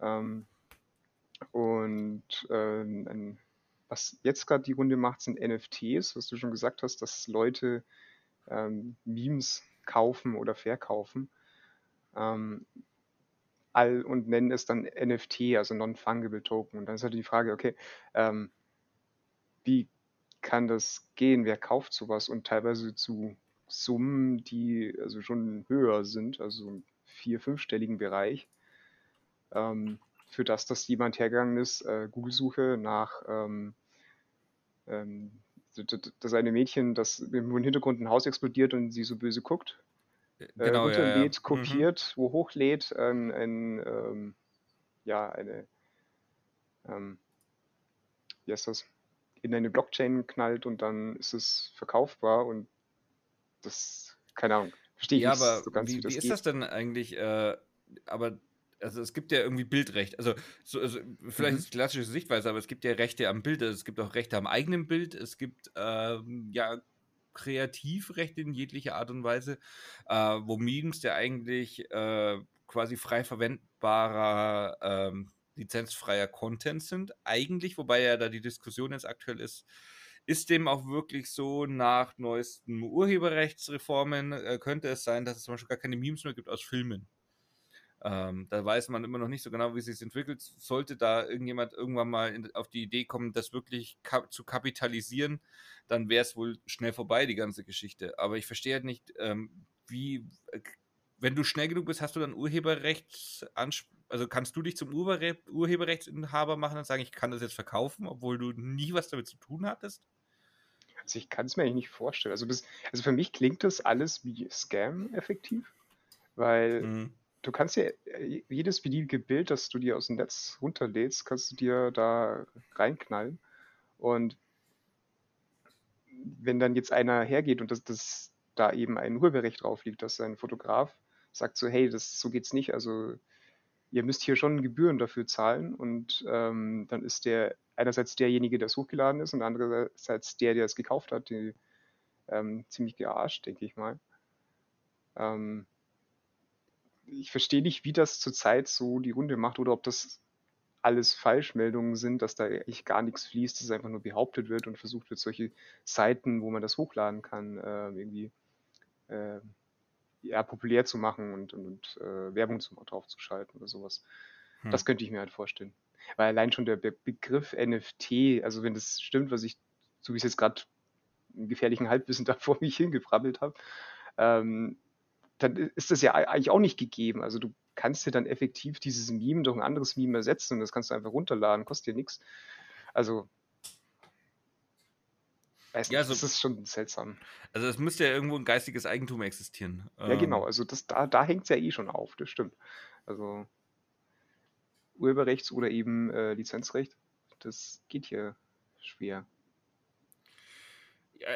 [SPEAKER 2] Ähm, und ähm, ein, was jetzt gerade die Runde macht, sind NFTs, was du schon gesagt hast, dass Leute ähm, Memes kaufen oder verkaufen ähm, all, und nennen es dann NFT, also Non-Fungible Token. Und dann ist halt die Frage, okay, ähm, wie kann das gehen? Wer kauft sowas? Und teilweise zu Summen, die also schon höher sind, also im vier-, fünfstelligen Bereich. Ähm, für das, dass jemand hergegangen ist, äh, Google-Suche nach ähm, ähm, das eine Mädchen, das im Hintergrund ein Haus explodiert und sie so böse guckt,
[SPEAKER 1] äh, genau,
[SPEAKER 2] äh, runterlädt, ja, ja. kopiert, mhm. wo hochlädt, ein, ein ähm, ja, eine, ähm, wie heißt das, in eine Blockchain knallt und dann ist es verkaufbar und das, keine Ahnung,
[SPEAKER 1] verstehe ich ja, nicht aber so ganz, wie, wie, wie ist das denn eigentlich? Äh, aber also es gibt ja irgendwie Bildrecht. Also, so, also vielleicht mhm. ist es klassische Sichtweise, aber es gibt ja Rechte am Bild, also es gibt auch Rechte am eigenen Bild, es gibt ähm, ja Kreativrechte in jeglicher Art und Weise, äh, wo Memes ja eigentlich äh, quasi frei verwendbarer, ähm, lizenzfreier Content sind, eigentlich, wobei ja da die Diskussion jetzt aktuell ist, ist dem auch wirklich so nach neuesten Urheberrechtsreformen, äh, könnte es sein, dass es zum Beispiel gar keine Memes mehr gibt aus Filmen. Ähm, da weiß man immer noch nicht so genau, wie es sich entwickelt. Sollte da irgendjemand irgendwann mal in, auf die Idee kommen, das wirklich kap zu kapitalisieren, dann wäre es wohl schnell vorbei, die ganze Geschichte. Aber ich verstehe halt nicht, ähm, wie, äh, wenn du schnell genug bist, hast du dann Urheberrechtsanspruch, also kannst du dich zum Urheber Urheberrechtsinhaber machen und sagen, ich kann das jetzt verkaufen, obwohl du nie was damit zu tun hattest?
[SPEAKER 2] Also ich kann es mir eigentlich nicht vorstellen. Also, bis, also für mich klingt das alles wie Scam effektiv, weil mhm du kannst ja äh, jedes beliebige Bild, das du dir aus dem Netz runterlädst, kannst du dir da reinknallen. Und wenn dann jetzt einer hergeht und das, das da eben ein Urheberrecht drauf liegt, dass ein Fotograf sagt so, hey, das so geht's nicht, also ihr müsst hier schon Gebühren dafür zahlen und ähm, dann ist der einerseits derjenige, der es hochgeladen ist und andererseits der, der es gekauft hat, die, ähm, ziemlich gearscht, denke ich mal. Ähm, ich verstehe nicht, wie das zurzeit so die Runde macht oder ob das alles Falschmeldungen sind, dass da eigentlich gar nichts fließt, dass es einfach nur behauptet wird und versucht wird, solche Seiten, wo man das hochladen kann, äh, irgendwie äh, ja, populär zu machen und, und, und äh, Werbung zum, drauf zu schalten oder sowas. Hm. Das könnte ich mir halt vorstellen. Weil allein schon der Be Begriff NFT, also wenn das stimmt, was ich, so wie ich es jetzt gerade im gefährlichen Halbwissen da vor mich hingebrabbelt habe, ähm, dann ist das ja eigentlich auch nicht gegeben. Also du kannst dir dann effektiv dieses Meme durch ein anderes Meme ersetzen und das kannst du einfach runterladen, kostet dir nichts. Also Weiß nicht, ja, also, das ist schon seltsam.
[SPEAKER 1] Also es müsste ja irgendwo ein geistiges Eigentum existieren.
[SPEAKER 2] Ja, genau, ähm. also das, da, da hängt es ja eh schon auf, das stimmt. Also Urheberrechts- oder eben äh, Lizenzrecht, das geht hier schwer.
[SPEAKER 1] Ja,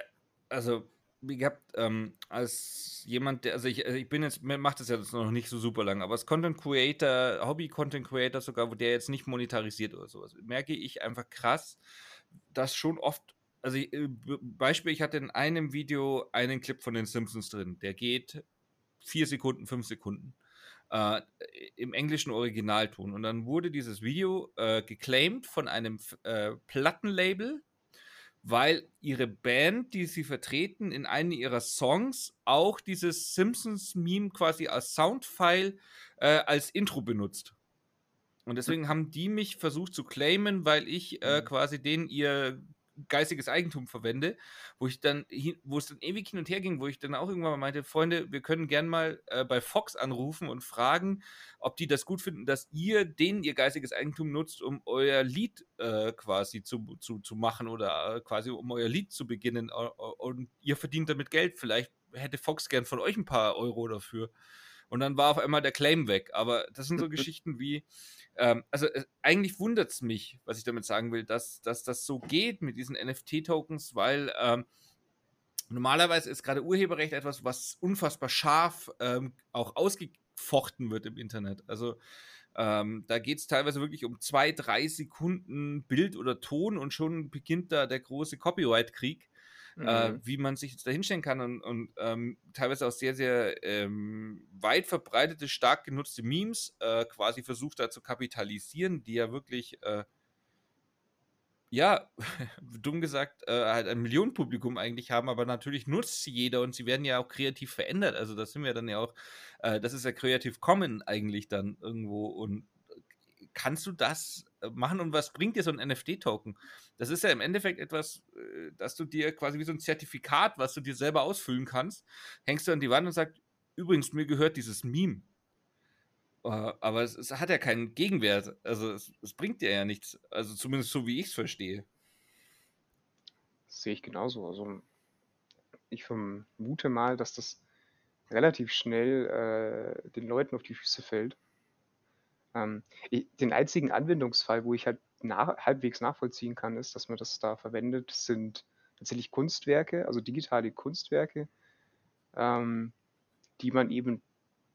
[SPEAKER 1] also wie gehabt, ähm, als jemand, der, also ich, also ich bin jetzt, macht das jetzt noch nicht so super lang, aber als Content Creator, Hobby-Content Creator sogar, wo der jetzt nicht monetarisiert oder sowas, merke ich einfach krass, dass schon oft, also ich, äh, Beispiel, ich hatte in einem Video einen Clip von den Simpsons drin, der geht vier Sekunden, fünf Sekunden. Äh, im englischen Originalton. Und dann wurde dieses Video äh, geclaimed von einem äh, Plattenlabel, weil ihre Band, die sie vertreten, in einem ihrer Songs auch dieses Simpsons-Meme quasi als Soundfile äh, als Intro benutzt. Und deswegen haben die mich versucht zu claimen, weil ich äh, mhm. quasi denen ihr geistiges Eigentum verwende, wo ich dann, wo es dann ewig hin und her ging, wo ich dann auch irgendwann mal meinte, Freunde, wir können gern mal äh, bei Fox anrufen und fragen, ob die das gut finden, dass ihr denen ihr geistiges Eigentum nutzt, um euer Lied äh, quasi zu, zu, zu machen oder äh, quasi um euer Lied zu beginnen und ihr verdient damit Geld. Vielleicht hätte Fox gern von euch ein paar Euro dafür. Und dann war auf einmal der Claim weg. Aber das sind so Geschichten wie, ähm, also äh, eigentlich wundert es mich, was ich damit sagen will, dass, dass das so geht mit diesen NFT-Tokens, weil ähm, normalerweise ist gerade Urheberrecht etwas, was unfassbar scharf ähm, auch ausgefochten wird im Internet. Also ähm, da geht es teilweise wirklich um zwei, drei Sekunden Bild oder Ton und schon beginnt da der große Copyright-Krieg. Äh, mhm. äh, wie man sich da hinstellen kann und, und ähm, teilweise auch sehr, sehr ähm, weit verbreitete, stark genutzte Memes äh, quasi versucht da zu kapitalisieren, die ja wirklich, äh, ja, dumm gesagt, äh, halt ein Millionenpublikum eigentlich haben, aber natürlich nutzt sie jeder und sie werden ja auch kreativ verändert. Also das sind wir dann ja auch, äh, das ist ja Creative Common eigentlich dann irgendwo und kannst du das machen und was bringt dir so ein NFT-Token? Das ist ja im Endeffekt etwas, äh, dass du dir quasi wie so ein Zertifikat, was du dir selber ausfüllen kannst, hängst du an die Wand und sagst, übrigens, mir gehört dieses Meme. Äh, aber es, es hat ja keinen Gegenwert. Also es, es, bringt dir ja nichts. Also zumindest so, wie ich es verstehe.
[SPEAKER 2] Das sehe ich genauso. Also ich vermute mal, dass das relativ schnell äh, den Leuten auf die Füße fällt ähm, den einzigen Anwendungsfall, wo ich halt nach, halbwegs nachvollziehen kann, ist, dass man das da verwendet, sind tatsächlich Kunstwerke, also digitale Kunstwerke, ähm, die man eben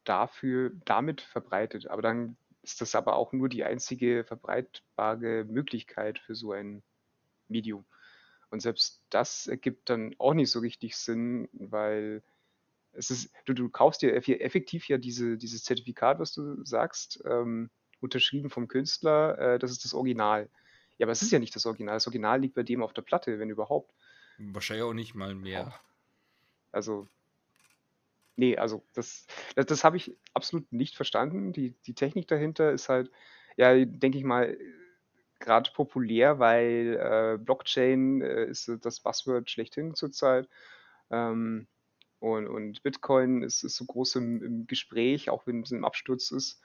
[SPEAKER 2] dafür damit verbreitet. Aber dann ist das aber auch nur die einzige verbreitbare Möglichkeit für so ein Medium. Und selbst das ergibt dann auch nicht so richtig Sinn, weil es ist, du, du kaufst dir effektiv ja diese, dieses Zertifikat, was du sagst, ähm, unterschrieben vom Künstler, äh, das ist das Original. Ja, aber es ist ja nicht das Original. Das Original liegt bei dem auf der Platte, wenn überhaupt.
[SPEAKER 1] Wahrscheinlich auch nicht mal mehr.
[SPEAKER 2] Also, nee, also das, das, das habe ich absolut nicht verstanden. Die, die Technik dahinter ist halt, ja, denke ich mal, gerade populär, weil äh, Blockchain äh, ist das Buzzword schlechthin zurzeit. Ähm, und, und Bitcoin ist, ist so groß im, im Gespräch, auch wenn es im Absturz ist.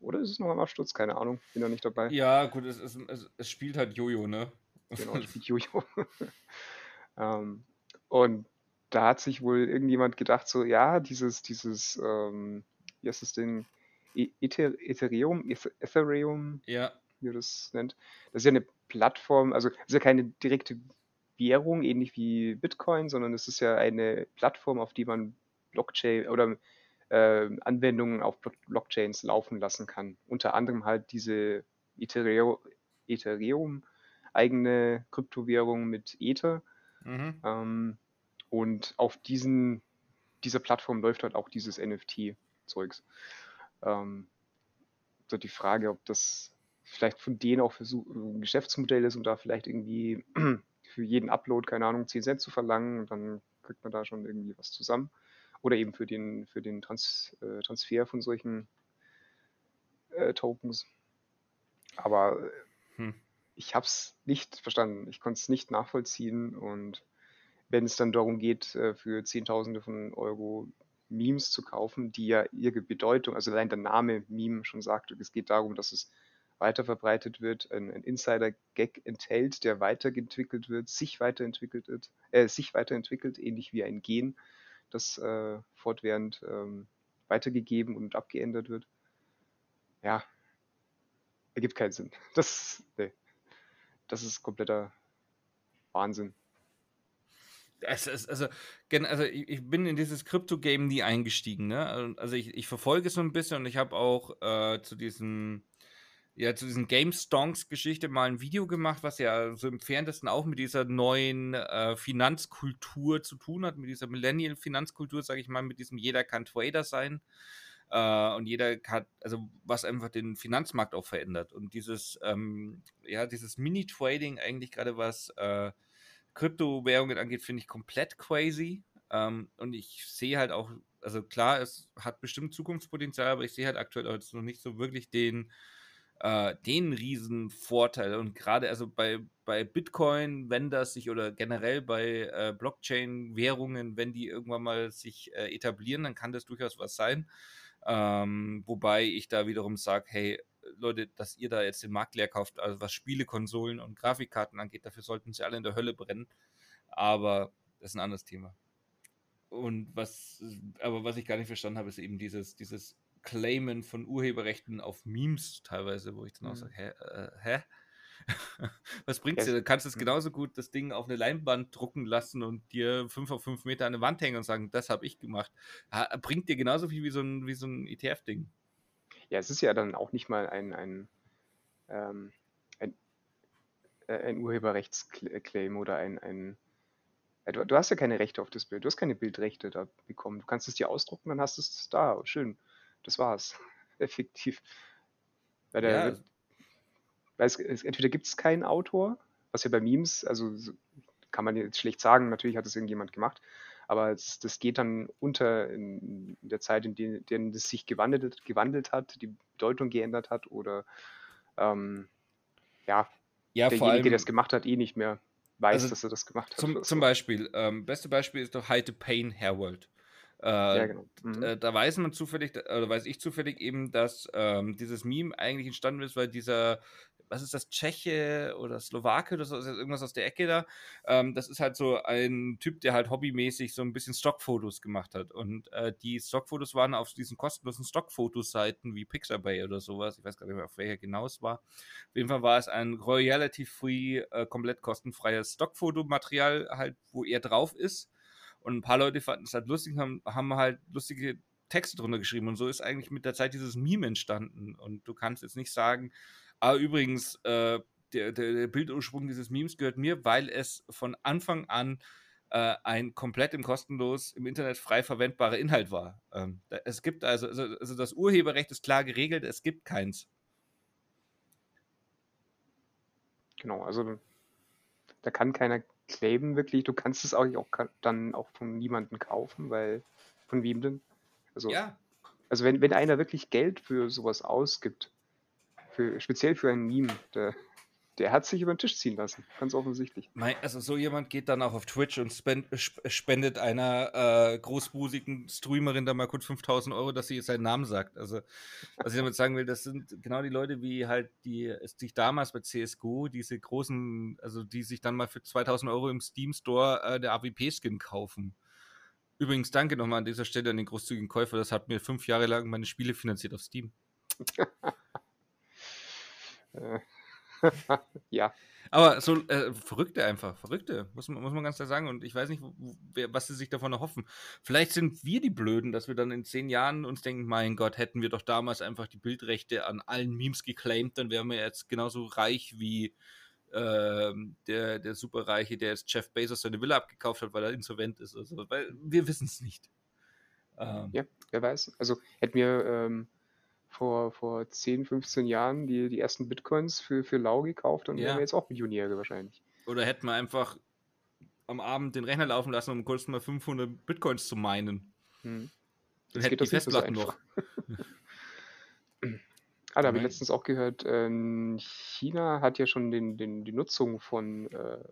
[SPEAKER 2] Oder ist es noch im Absturz? Keine Ahnung, bin noch nicht dabei.
[SPEAKER 1] Ja, gut, es, es, es, es spielt halt Jojo, ne?
[SPEAKER 2] Genau, es spielt Jojo. ähm, und da hat sich wohl irgendjemand gedacht, so, ja, dieses, dieses, ähm, wie heißt das Ding? E-, Ether, Ethereum, Ethereum,
[SPEAKER 1] ja.
[SPEAKER 2] wie man das nennt. Das ist ja eine Plattform, also das ist ja keine direkte Währung, ähnlich wie Bitcoin, sondern es ist ja eine Plattform, auf die man Blockchain oder äh, Anwendungen auf Blockchains laufen lassen kann. Unter anderem halt diese Ethereum, Ethereum eigene Kryptowährung mit Ether. Mhm. Ähm, und auf diesen, dieser Plattform läuft halt auch dieses NFT-Zeugs. Ähm, so die Frage, ob das vielleicht von denen auch ein Geschäftsmodell ist und da vielleicht irgendwie für jeden Upload, keine Ahnung, 10 Cent zu verlangen dann kriegt man da schon irgendwie was zusammen. Oder eben für den, für den Trans, äh, Transfer von solchen äh, Tokens. Aber äh, hm. ich habe es nicht verstanden. Ich konnte es nicht nachvollziehen. Und wenn es dann darum geht, äh, für Zehntausende von Euro Memes zu kaufen, die ja ihre Bedeutung, also allein der Name Meme schon sagt, es geht darum, dass es weiterverbreitet wird, ein, ein Insider-Gag enthält, der weiterentwickelt wird, sich weiterentwickelt wird, äh, sich weiterentwickelt, ähnlich wie ein Gen das äh, fortwährend ähm, weitergegeben und abgeändert wird. Ja, ergibt keinen Sinn. Das, nee, das ist kompletter Wahnsinn.
[SPEAKER 1] Ist, also, also ich bin in dieses Krypto-Game nie eingestiegen. Ne? Also ich, ich verfolge es so ein bisschen und ich habe auch äh, zu diesem ja zu diesen Game Stonks Geschichte mal ein Video gemacht, was ja so im Ferntesten auch mit dieser neuen äh, Finanzkultur zu tun hat, mit dieser Millennial Finanzkultur, sage ich mal, mit diesem jeder kann Trader sein äh, und jeder kann, also was einfach den Finanzmarkt auch verändert. Und dieses, ähm, ja, dieses Mini-Trading eigentlich gerade was äh, Kryptowährungen angeht, finde ich komplett crazy. Ähm, und ich sehe halt auch, also klar, es hat bestimmt Zukunftspotenzial, aber ich sehe halt aktuell auch jetzt noch nicht so wirklich den äh, den riesen Vorteil. Und gerade also bei, bei Bitcoin, wenn das sich oder generell bei äh, Blockchain-Währungen, wenn die irgendwann mal sich äh, etablieren, dann kann das durchaus was sein. Ähm, wobei ich da wiederum sage, hey, Leute, dass ihr da jetzt den Markt leer kauft, also was Spielekonsolen und Grafikkarten angeht, dafür sollten sie alle in der Hölle brennen. Aber das ist ein anderes Thema. Und was, aber was ich gar nicht verstanden habe, ist eben dieses, dieses Claimen von Urheberrechten auf Memes teilweise, wo ich dann auch mhm. sage, hä? Äh, hä? Was bringt's dir? Du kannst es genauso gut das Ding auf eine Leinwand drucken lassen und dir fünf auf fünf Meter an eine Wand hängen und sagen, das habe ich gemacht. bringt dir genauso viel wie so ein, wie so ein ETF-Ding.
[SPEAKER 2] Ja, es ist ja dann auch nicht mal ein, ein, ähm, ein, äh, ein Urheberrechtsclaim oder ein, ein du, du, hast ja keine Rechte auf das Bild, du hast keine Bildrechte da bekommen. Du kannst es dir ausdrucken, dann hast du es da. Schön. Das war's. Effektiv. Weil, der, ja. weil es, es, entweder gibt es keinen Autor, was ja bei Memes, also kann man jetzt schlecht sagen, natürlich hat es irgendjemand gemacht, aber es, das geht dann unter in, der Zeit, in der, der es sich gewandelt, gewandelt hat, die Bedeutung geändert hat oder ähm, ja,
[SPEAKER 1] ja
[SPEAKER 2] derjenige, allem, der das gemacht hat, eh nicht mehr weiß, also dass er das gemacht hat.
[SPEAKER 1] Zum, zum Beispiel, ähm, beste Beispiel ist doch Hide the Pain Herworld. Äh, ja, genau. Mhm. Äh, da weiß man zufällig, oder weiß ich zufällig eben, dass ähm, dieses Meme eigentlich entstanden ist, weil dieser, was ist das, Tscheche oder Slowake oder so, ist irgendwas aus der Ecke da. Ähm, das ist halt so ein Typ, der halt hobbymäßig so ein bisschen Stockfotos gemacht hat. Und äh, die Stockfotos waren auf diesen kostenlosen Stockfotoseiten wie Pixabay oder sowas. Ich weiß gar nicht mehr, auf welcher genau es war. Auf jeden Fall war es ein relativ free, äh, komplett kostenfreies Stockfotomaterial, halt, wo er drauf ist. Und ein paar Leute fanden es halt lustig, haben, haben halt lustige Texte drunter geschrieben. Und so ist eigentlich mit der Zeit dieses Meme entstanden. Und du kannst jetzt nicht sagen, ah, übrigens, äh, der, der, der, Bildursprung dieses Memes gehört mir, weil es von Anfang an äh, ein komplett im kostenlos im Internet frei verwendbarer Inhalt war. Ähm, es gibt also, also, also das Urheberrecht ist klar geregelt, es gibt keins.
[SPEAKER 2] Genau, also da kann keiner claimen wirklich. Du kannst es auch, auch dann auch von niemandem kaufen, weil von wem denn? Also,
[SPEAKER 1] ja.
[SPEAKER 2] also wenn, wenn einer wirklich Geld für sowas ausgibt, für, speziell für ein Meme, der, der hat sich über den Tisch ziehen lassen, ganz offensichtlich.
[SPEAKER 1] Also so jemand geht dann auch auf Twitch und spendet einer äh, großbusigen Streamerin da mal kurz 5000 Euro, dass sie jetzt seinen Namen sagt. Also was ich damit sagen will, das sind genau die Leute, wie halt die sich damals bei CSGO diese großen, also die sich dann mal für 2000 Euro im Steam Store äh, der AWP-Skin kaufen. Übrigens danke nochmal an dieser Stelle an den großzügigen Käufer, das hat mir fünf Jahre lang meine Spiele finanziert auf Steam.
[SPEAKER 2] ja.
[SPEAKER 1] Aber so äh, Verrückte einfach, Verrückte, muss man, muss man ganz klar sagen. Und ich weiß nicht, wer, was sie sich davon erhoffen. Vielleicht sind wir die Blöden, dass wir dann in zehn Jahren uns denken, mein Gott, hätten wir doch damals einfach die Bildrechte an allen Memes geclaimed, dann wären wir jetzt genauso reich wie äh, der, der Superreiche, der jetzt Jeff Bezos seine Villa abgekauft hat, weil er insolvent ist. Also, weil wir wissen es nicht.
[SPEAKER 2] Ähm, ja, wer weiß. Also hätten wir ähm, vor, vor 10, 15 Jahren die, die ersten Bitcoins für, für Lau gekauft und ja. wären wir jetzt auch Millionäre wahrscheinlich.
[SPEAKER 1] Oder hätten wir einfach am Abend den Rechner laufen lassen, um kurz mal 500 Bitcoins zu meinen. Hm. Dann hätten die Festplatten so noch.
[SPEAKER 2] ah, da habe ich letztens auch gehört, äh, China hat ja schon den, den, die Nutzung von, äh,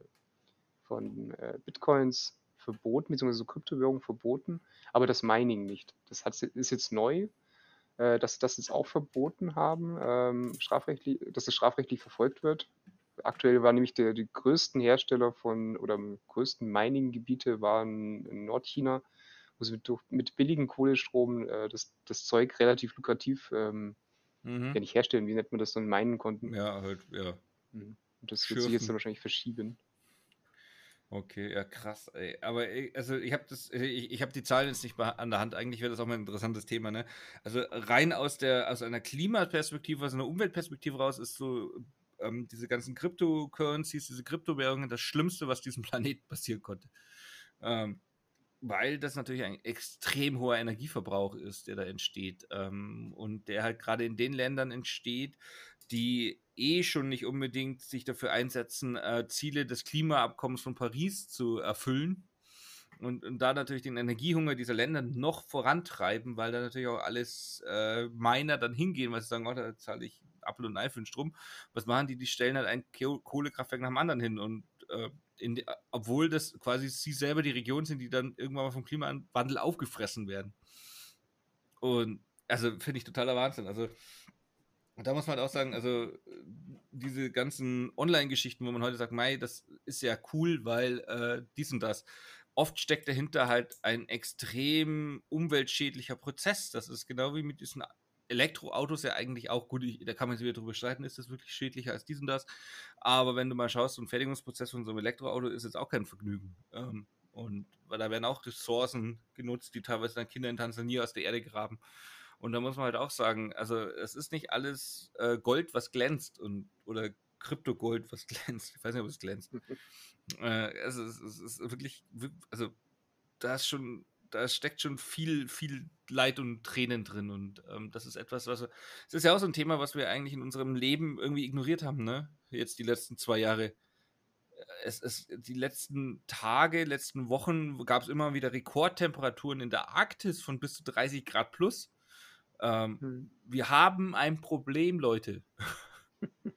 [SPEAKER 2] von äh, Bitcoins verboten, beziehungsweise Kryptowährungen verboten, aber das Mining nicht. Das hat, ist jetzt neu äh, dass sie das jetzt auch verboten haben, ähm, strafrechtlich, dass es strafrechtlich verfolgt wird. Aktuell waren nämlich der, die größten Hersteller von oder größten Mining-Gebiete waren in Nordchina, wo sie mit, mit billigem Kohlestrom äh, das, das Zeug relativ lukrativ ähm, mhm. ja nicht herstellen, wie nennt man das dann, meinen konnten.
[SPEAKER 1] Ja, halt, ja.
[SPEAKER 2] Mhm. Und das wird sich jetzt dann wahrscheinlich verschieben.
[SPEAKER 1] Okay, ja krass. Ey. Aber ey, also ich habe das, ich, ich habe die Zahlen jetzt nicht an der Hand. Eigentlich wäre das auch mal ein interessantes Thema. Ne? Also rein aus der aus einer Klimaperspektive, aus einer Umweltperspektive raus, ist so ähm, diese ganzen Cryptocurrencies, diese Kryptowährungen das Schlimmste, was diesem Planeten passieren konnte. Ähm, weil das natürlich ein extrem hoher Energieverbrauch ist, der da entsteht ähm, und der halt gerade in den Ländern entsteht, die eh schon nicht unbedingt sich dafür einsetzen, äh, Ziele des Klimaabkommens von Paris zu erfüllen. Und, und, da natürlich den Energiehunger dieser Länder noch vorantreiben, weil da natürlich auch alles äh, Miner dann hingehen, weil sie sagen, oh, da zahle ich Apfel und Ei für den Strom. Was machen die? Die stellen halt ein Kohlekraftwerk nach dem anderen hin. Und äh, in, obwohl das quasi sie selber die Region sind, die dann irgendwann mal vom Klimawandel aufgefressen werden. Und also finde ich totaler Wahnsinn. Also und da muss man halt auch sagen, also diese ganzen Online-Geschichten, wo man heute sagt, Mai, das ist ja cool, weil äh, dies und das. Oft steckt dahinter halt ein extrem umweltschädlicher Prozess. Das ist genau wie mit diesen Elektroautos ja eigentlich auch gut. Da kann man sich wieder drüber streiten, ist das wirklich schädlicher als dies und das. Aber wenn du mal schaust, so ein Fertigungsprozess von so einem Elektroauto ist jetzt auch kein Vergnügen. Ähm, und weil da werden auch Ressourcen genutzt, die teilweise dann Kinder in Tansania aus der Erde graben. Und da muss man halt auch sagen, also es ist nicht alles äh, Gold, was glänzt und oder Kryptogold, was glänzt. Ich weiß nicht, ob es glänzt. äh, es, ist, es ist wirklich, also da ist schon, da steckt schon viel, viel Leid und Tränen drin. Und ähm, das ist etwas, was es ist ja auch so ein Thema, was wir eigentlich in unserem Leben irgendwie ignoriert haben, ne? Jetzt die letzten zwei Jahre. Es, es, die letzten Tage, letzten Wochen gab es immer wieder Rekordtemperaturen in der Arktis von bis zu 30 Grad plus. Ähm, hm. Wir haben ein Problem, Leute.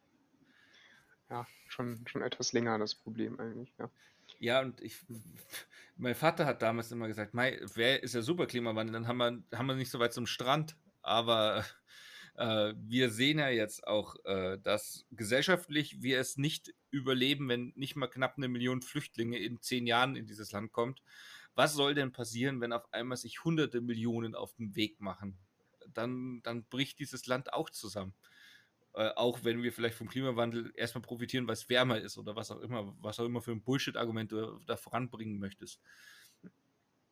[SPEAKER 2] ja, schon, schon etwas länger das Problem eigentlich, ja.
[SPEAKER 1] Ja, und ich, mein Vater hat damals immer gesagt, wer ist ja super Klimawandel, dann haben wir, haben wir nicht so weit zum Strand. Aber äh, wir sehen ja jetzt auch, äh, dass gesellschaftlich wir es nicht überleben, wenn nicht mal knapp eine Million Flüchtlinge in zehn Jahren in dieses Land kommt. Was soll denn passieren, wenn auf einmal sich hunderte Millionen auf den Weg machen? Dann, dann bricht dieses Land auch zusammen. Äh, auch wenn wir vielleicht vom Klimawandel erstmal profitieren, weil es wärmer ist oder was auch immer, was auch immer für ein Bullshit-Argument du da voranbringen möchtest.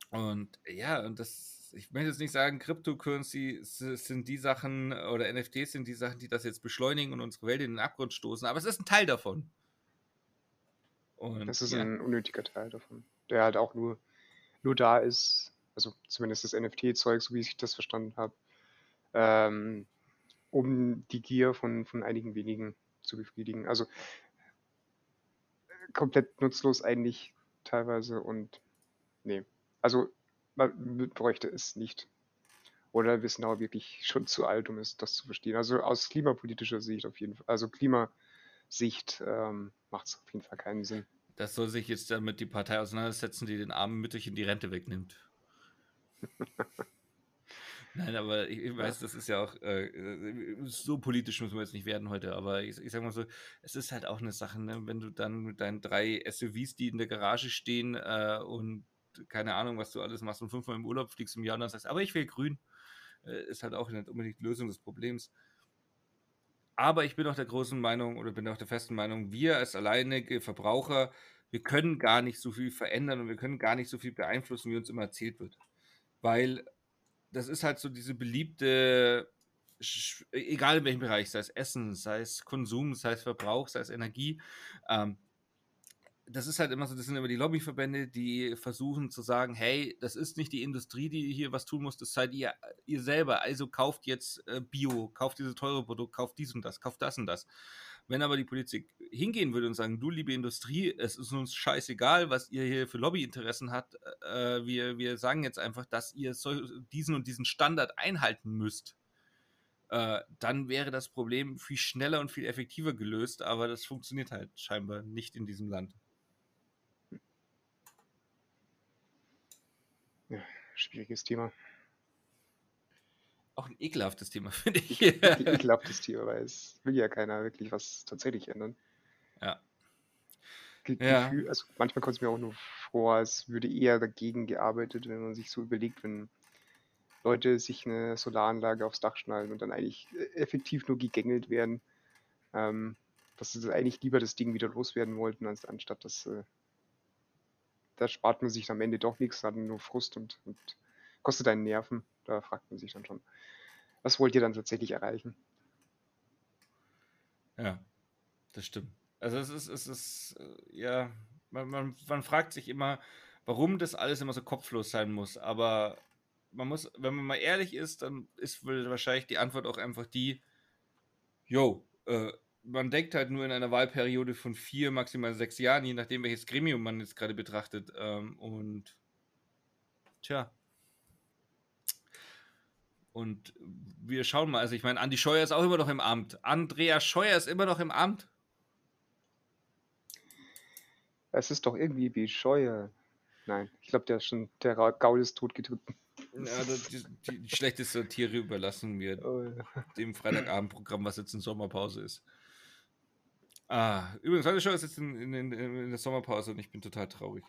[SPEAKER 1] Und ja, und das, ich möchte jetzt nicht sagen, Cryptocurrency sind die Sachen oder NFTs sind die Sachen, die das jetzt beschleunigen und unsere Welt in den Abgrund stoßen, aber es ist ein Teil davon.
[SPEAKER 2] Und, das ist ja. ein unnötiger Teil davon. der halt auch nur, nur da ist, also zumindest das NFT-Zeug, so wie ich das verstanden habe, ähm, um die Gier von, von einigen wenigen zu befriedigen. Also komplett nutzlos eigentlich teilweise und nee. Also man bräuchte es nicht. Oder wir sind auch wirklich schon zu alt, um es das zu verstehen. Also aus klimapolitischer Sicht auf jeden Fall, also Klimasicht ähm, macht es auf jeden Fall keinen Sinn.
[SPEAKER 1] Das soll sich jetzt damit die Partei auseinandersetzen, die den armen Mütterchen die Rente wegnimmt. Nein, aber ich, ich weiß, das ist ja auch äh, äh, so politisch müssen wir jetzt nicht werden heute, aber ich, ich sag mal so, es ist halt auch eine Sache, ne? wenn du dann mit deinen drei SUVs, die in der Garage stehen äh, und keine Ahnung, was du alles machst und fünfmal im Urlaub fliegst im Jahr und dann sagst, aber ich will grün, äh, ist halt auch nicht unbedingt die Lösung des Problems. Aber ich bin auch der großen Meinung oder bin auch der festen Meinung, wir als alleinige Verbraucher, wir können gar nicht so viel verändern und wir können gar nicht so viel beeinflussen, wie uns immer erzählt wird. Weil das ist halt so diese beliebte, egal in welchem Bereich, sei es Essen, sei es Konsum, sei es Verbrauch, sei es Energie, ähm, das ist halt immer so, das sind immer die Lobbyverbände, die versuchen zu sagen, hey, das ist nicht die Industrie, die hier was tun muss, das seid ihr, ihr selber. Also kauft jetzt äh, Bio, kauft diese teure Produkt, kauft dies und das, kauft das und das. Wenn aber die Politik hingehen würde und sagen, du liebe Industrie, es ist uns scheißegal, was ihr hier für Lobbyinteressen habt, äh, wir, wir sagen jetzt einfach, dass ihr so, diesen und diesen Standard einhalten müsst, äh, dann wäre das Problem viel schneller und viel effektiver gelöst, aber das funktioniert halt scheinbar nicht in diesem Land.
[SPEAKER 2] Ja, schwieriges Thema.
[SPEAKER 1] Auch ein ekelhaftes Thema, finde ich.
[SPEAKER 2] ein ekelhaftes Thema, weil es will ja keiner wirklich was tatsächlich ändern.
[SPEAKER 1] Ja.
[SPEAKER 2] Ge ja. Gefühl, also manchmal kommt es mir auch nur vor, als würde eher dagegen gearbeitet, wenn man sich so überlegt, wenn Leute sich eine Solaranlage aufs Dach schnallen und dann eigentlich effektiv nur gegängelt werden, ähm, dass sie eigentlich lieber das Ding wieder loswerden wollten, als anstatt dass äh, da spart man sich am Ende doch nichts, hat nur Frust und, und kostet einen Nerven. Da fragt man sich dann schon, was wollt ihr dann tatsächlich erreichen?
[SPEAKER 1] Ja, das stimmt. Also es ist, es ist, äh, ja, man, man, man fragt sich immer, warum das alles immer so kopflos sein muss. Aber man muss, wenn man mal ehrlich ist, dann ist wahrscheinlich die Antwort auch einfach die, yo, äh, man denkt halt nur in einer Wahlperiode von vier, maximal sechs Jahren, je nachdem, welches Gremium man jetzt gerade betrachtet. Ähm, und tja, und wir schauen mal, also ich meine, Andi Scheuer ist auch immer noch im Amt. Andrea Scheuer ist immer noch im Amt.
[SPEAKER 2] Es ist doch irgendwie wie Scheuer. Nein, ich glaube, der ist schon, der Gaul ist totgetreten.
[SPEAKER 1] Ja, die, die, die schlechteste Satire überlassen wir oh, ja. dem Freitagabendprogramm, was jetzt in Sommerpause ist. Ah, übrigens, Andi Scheuer ist jetzt in, in, in, der Sommerpause und ich bin total traurig.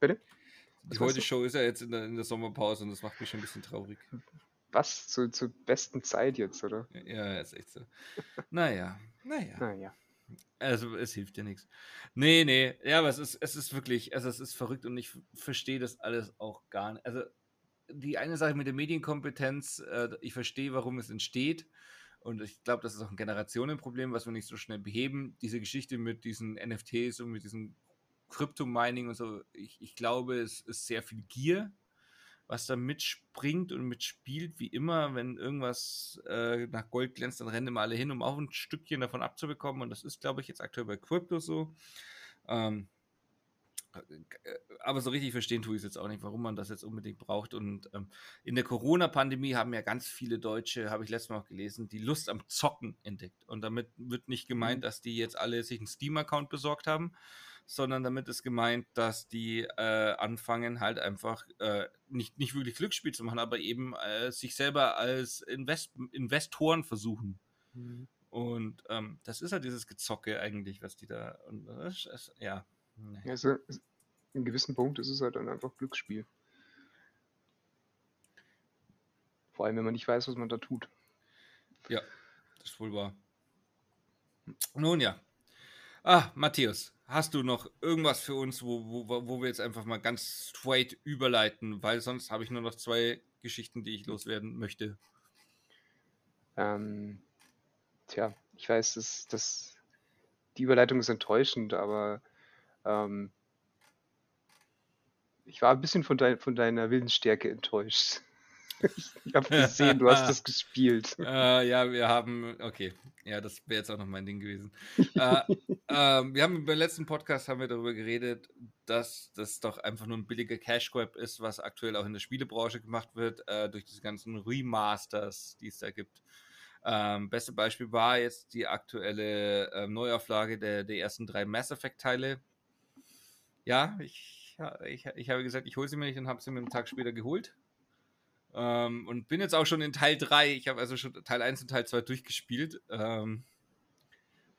[SPEAKER 2] Bitte?
[SPEAKER 1] Die heute Show ist ja jetzt in der, in der, Sommerpause und das macht mich schon ein bisschen traurig.
[SPEAKER 2] Was? Zu, zur besten Zeit jetzt, oder?
[SPEAKER 1] Ja, ist echt so. naja, naja.
[SPEAKER 2] Naja.
[SPEAKER 1] Also es hilft ja nichts. Nee, nee. Ja, aber es ist, es ist wirklich, also es ist verrückt und ich verstehe das alles auch gar nicht. Also die eine Sache mit der Medienkompetenz, äh, ich verstehe, warum es entsteht. Und ich glaube, das ist auch ein Generationenproblem, was wir nicht so schnell beheben. Diese Geschichte mit diesen NFTs und mit diesen Crypto-Mining und so, ich, ich glaube, es ist sehr viel Gier, was da mitspringt und mitspielt, wie immer, wenn irgendwas äh, nach Gold glänzt, dann rennen immer alle hin, um auch ein Stückchen davon abzubekommen. Und das ist, glaube ich, jetzt aktuell bei Crypto so. Ähm, äh, aber so richtig verstehen tue ich es jetzt auch nicht, warum man das jetzt unbedingt braucht. Und ähm, in der Corona-Pandemie haben ja ganz viele Deutsche, habe ich letztes Mal auch gelesen, die Lust am Zocken entdeckt. Und damit wird nicht gemeint, mhm. dass die jetzt alle sich einen Steam-Account besorgt haben, sondern damit ist gemeint, dass die äh, anfangen halt einfach äh, nicht, nicht wirklich Glücksspiel zu machen, aber eben äh, sich selber als Invest Investoren versuchen. Mhm. Und ähm, das ist halt dieses Gezocke eigentlich, was die da. Und, ja.
[SPEAKER 2] Nee. Also, in gewissen Punkt ist es halt dann einfach Glücksspiel. Vor allem, wenn man nicht weiß, was man da tut.
[SPEAKER 1] Ja, das ist wohl wahr. Nun ja. Ah, Matthias, hast du noch irgendwas für uns, wo, wo, wo wir jetzt einfach mal ganz straight überleiten, weil sonst habe ich nur noch zwei Geschichten, die ich loswerden möchte.
[SPEAKER 2] Ähm, tja, ich weiß, dass, dass die Überleitung ist enttäuschend, aber ähm, ich war ein bisschen von, dein, von deiner Willensstärke enttäuscht. Ich habe gesehen, du hast das gespielt.
[SPEAKER 1] Äh, ja, wir haben, okay, ja, das wäre jetzt auch noch mein Ding gewesen. äh, äh, wir haben beim letzten Podcast haben wir darüber geredet, dass das doch einfach nur ein billiger Cash Grab ist, was aktuell auch in der Spielebranche gemacht wird, äh, durch diese ganzen Remasters, die es da gibt. Ähm, beste Beispiel war jetzt die aktuelle äh, Neuauflage der, der ersten drei Mass Effect-Teile. Ja, ich, ich, ich habe gesagt, ich hole sie mir nicht und habe sie mir einen Tag später geholt. Ähm, und bin jetzt auch schon in Teil 3. Ich habe also schon Teil 1 und Teil 2 durchgespielt. Ähm,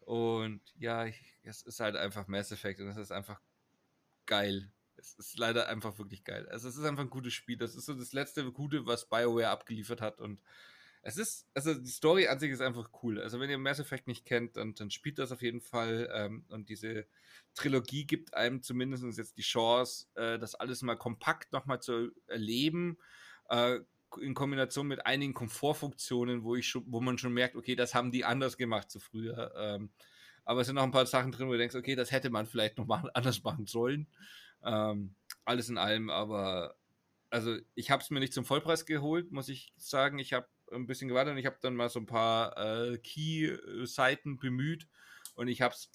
[SPEAKER 1] und ja, ich, es ist halt einfach Mass Effect und es ist einfach geil. Es ist leider einfach wirklich geil. Also es ist einfach ein gutes Spiel. Das ist so das letzte Gute, was BioWare abgeliefert hat. Und es ist, also die Story an sich ist einfach cool. Also wenn ihr Mass Effect nicht kennt, dann, dann spielt das auf jeden Fall. Ähm, und diese Trilogie gibt einem zumindest jetzt die Chance, äh, das alles mal kompakt nochmal zu erleben äh, in Kombination mit einigen Komfortfunktionen, wo ich schon, wo man schon merkt, okay, das haben die anders gemacht zu früher. Ähm, aber es sind noch ein paar Sachen drin, wo du denkst, okay, das hätte man vielleicht noch machen, anders machen sollen. Ähm, alles in allem, aber also ich habe es mir nicht zum Vollpreis geholt, muss ich sagen. Ich habe ein bisschen gewartet und ich habe dann mal so ein paar äh, Key-Seiten bemüht und ich habe es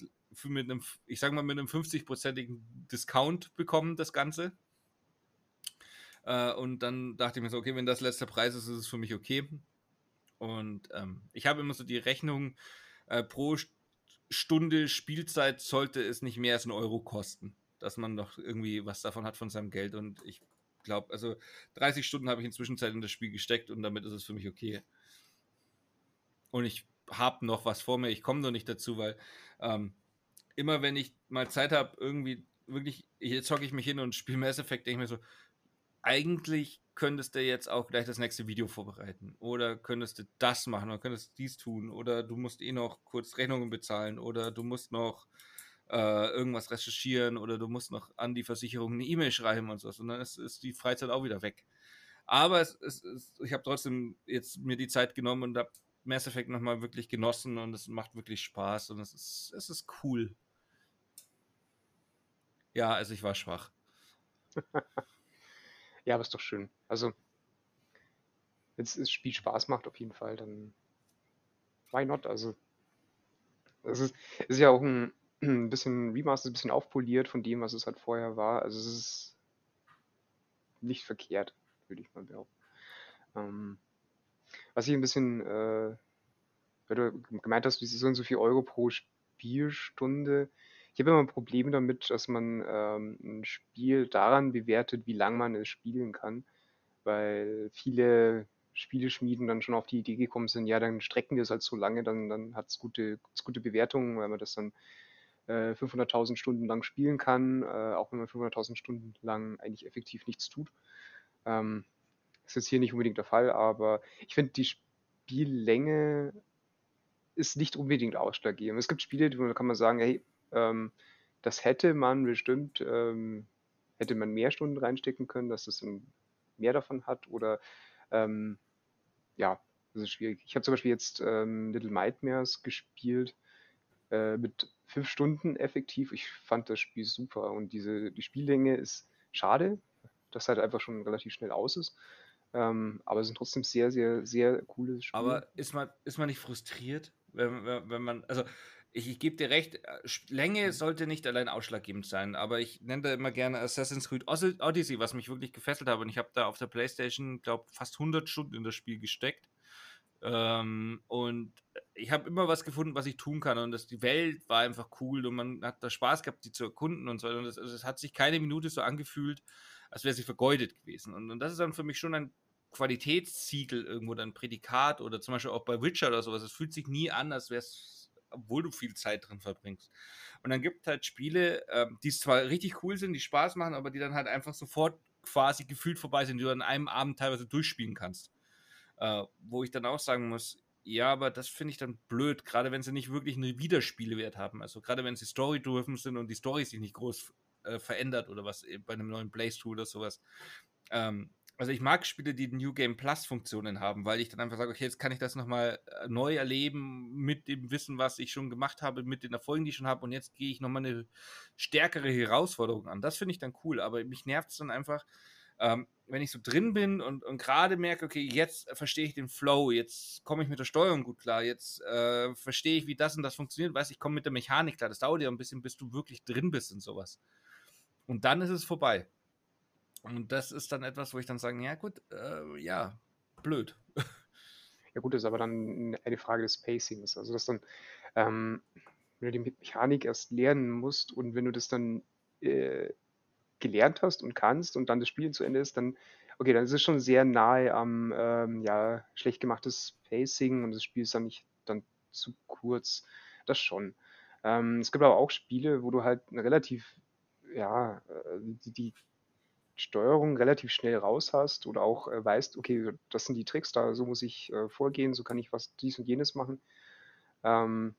[SPEAKER 1] mit einem, ich sag mal, mit einem 50-prozentigen Discount bekommen, das Ganze. Äh, und dann dachte ich mir so, okay, wenn das letzter Preis ist, ist es für mich okay. Und ähm, ich habe immer so die Rechnung, äh, pro Stunde Spielzeit sollte es nicht mehr als einen Euro kosten, dass man noch irgendwie was davon hat von seinem Geld. Und ich glaube, also 30 Stunden habe ich inzwischen Zeit in das Spiel gesteckt und damit ist es für mich okay. Und ich habe noch was vor mir, ich komme noch nicht dazu, weil ähm, immer wenn ich mal Zeit habe, irgendwie wirklich, jetzt hocke ich mich hin und spiele Mass Effect, denke ich mir so, eigentlich könntest du jetzt auch gleich das nächste Video vorbereiten oder könntest du das machen oder könntest dies tun oder du musst eh noch kurz Rechnungen bezahlen oder du musst noch äh, irgendwas recherchieren oder du musst noch an die Versicherung eine E-Mail schreiben und so und dann ist, ist, die Freizeit auch wieder weg. Aber es, es, es, ich habe trotzdem jetzt mir die Zeit genommen und habe Mass Effect nochmal wirklich genossen und es macht wirklich Spaß und es ist, es ist cool. Ja, also ich war schwach.
[SPEAKER 2] Ja, aber ist doch schön. Also, wenn das Spiel Spaß macht, auf jeden Fall, dann why not? Also, es ist, ist ja auch ein, ein bisschen Remaster, ein bisschen aufpoliert von dem, was es halt vorher war. Also, es ist nicht verkehrt, würde ich mal behaupten. Ähm, was ich ein bisschen, äh, weil du gemeint hast, diese so und so viel Euro pro Spielstunde, ich habe immer ein Problem damit, dass man ähm, ein Spiel daran bewertet, wie lange man es spielen kann, weil viele Spieleschmieden dann schon auf die Idee gekommen sind, ja, dann strecken wir es halt so lange, dann, dann hat es gute, gute Bewertungen, weil man das dann äh, 500.000 Stunden lang spielen kann, äh, auch wenn man 500.000 Stunden lang eigentlich effektiv nichts tut. Ähm, ist jetzt hier nicht unbedingt der Fall, aber ich finde, die Spiellänge ist nicht unbedingt ausschlaggebend. Es gibt Spiele, wo kann man sagen, hey, ähm, das hätte man bestimmt, ähm, hätte man mehr Stunden reinstecken können, dass es mehr davon hat oder ähm, ja, das ist schwierig. Ich habe zum Beispiel jetzt ähm, Little Nightmares gespielt äh, mit fünf Stunden effektiv. Ich fand das Spiel super und diese die Spiellänge ist schade, dass halt einfach schon relativ schnell aus ist. Ähm, aber es sind trotzdem sehr, sehr, sehr coole
[SPEAKER 1] Spiele. Aber ist man, ist man nicht frustriert, wenn, wenn, wenn man, also ich, ich gebe dir recht, äh, Länge mhm. sollte nicht allein ausschlaggebend sein, aber ich nenne da immer gerne Assassin's Creed Odyssey, was mich wirklich gefesselt hat. Und ich habe da auf der Playstation, glaube fast 100 Stunden in das Spiel gesteckt. Ähm, und ich habe immer was gefunden, was ich tun kann. Und das, die Welt war einfach cool und man hat da Spaß gehabt, die zu erkunden und so. Und es also hat sich keine Minute so angefühlt, als wäre sie vergeudet gewesen. Und, und das ist dann für mich schon ein Qualitätssiegel irgendwo, ein Prädikat oder zum Beispiel auch bei Witcher oder sowas. Es fühlt sich nie an, als wäre es obwohl du viel Zeit drin verbringst. Und dann gibt es halt Spiele, äh, die zwar richtig cool sind, die Spaß machen, aber die dann halt einfach sofort quasi gefühlt vorbei sind, die du an einem Abend teilweise durchspielen kannst. Äh, wo ich dann auch sagen muss, ja, aber das finde ich dann blöd, gerade wenn sie nicht wirklich einen Wiederspielewert haben. Also gerade wenn sie Story-driven sind und die Story sich nicht groß äh, verändert oder was bei einem neuen Blaze-Tool oder sowas. Ähm, also ich mag Spiele, die New Game Plus Funktionen haben, weil ich dann einfach sage, okay, jetzt kann ich das nochmal äh, neu erleben mit dem Wissen, was ich schon gemacht habe, mit den Erfolgen, die ich schon habe und jetzt gehe ich nochmal eine stärkere Herausforderung an. Das finde ich dann cool, aber mich nervt es dann einfach, ähm, wenn ich so drin bin und, und gerade merke, okay, jetzt verstehe ich den Flow, jetzt komme ich mit der Steuerung gut klar, jetzt äh, verstehe ich, wie das und das funktioniert, weiß ich komme mit der Mechanik klar, das dauert ja ein bisschen, bis du wirklich drin bist und sowas. Und dann ist es vorbei. Und das ist dann etwas, wo ich dann sage, ja gut, äh, ja, blöd.
[SPEAKER 2] Ja gut, das ist aber dann eine Frage des Pacings. Also dass dann, ähm, wenn du die Mechanik erst lernen musst und wenn du das dann äh, gelernt hast und kannst und dann das Spiel zu Ende ist, dann, okay, dann ist es schon sehr nahe am ähm, ja, schlecht gemachtes Pacing und das Spiel ist dann nicht dann zu kurz. Das schon. Ähm, es gibt aber auch Spiele, wo du halt relativ, ja, äh, die, die Steuerung relativ schnell raus hast oder auch äh, weißt, okay, das sind die Tricks, da so muss ich äh, vorgehen, so kann ich was dies und jenes machen. Ähm,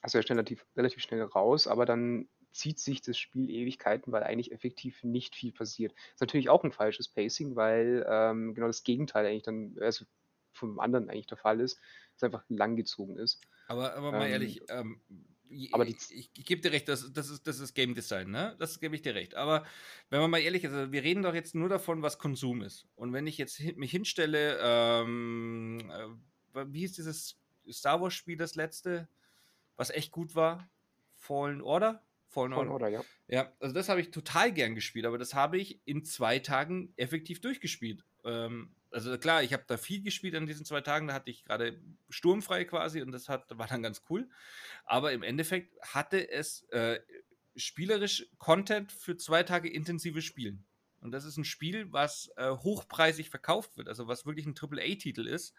[SPEAKER 2] also er relativ, relativ schnell raus, aber dann zieht sich das Spiel Ewigkeiten, weil eigentlich effektiv nicht viel passiert. Ist natürlich auch ein falsches Pacing, weil ähm, genau das Gegenteil eigentlich dann, also vom anderen eigentlich der Fall ist, dass es einfach langgezogen ist.
[SPEAKER 1] Aber, aber mal ähm, ehrlich, ähm, aber die, ich, ich gebe dir recht, das, das, ist, das ist Game Design, ne? Das gebe ich dir recht. Aber wenn man mal ehrlich ist, also wir reden doch jetzt nur davon, was Konsum ist. Und wenn ich jetzt mich hinstelle, ähm, äh, wie ist dieses Star Wars Spiel, das letzte, was echt gut war? Fallen Order?
[SPEAKER 2] Fallen, Fallen Order, ja.
[SPEAKER 1] Ja, also das habe ich total gern gespielt, aber das habe ich in zwei Tagen effektiv durchgespielt. Ähm, also klar, ich habe da viel gespielt an diesen zwei Tagen, da hatte ich gerade sturmfrei quasi und das hat, war dann ganz cool. Aber im Endeffekt hatte es äh, spielerisch Content für zwei Tage intensives Spielen. Und das ist ein Spiel, was äh, hochpreisig verkauft wird, also was wirklich ein AAA-Titel ist,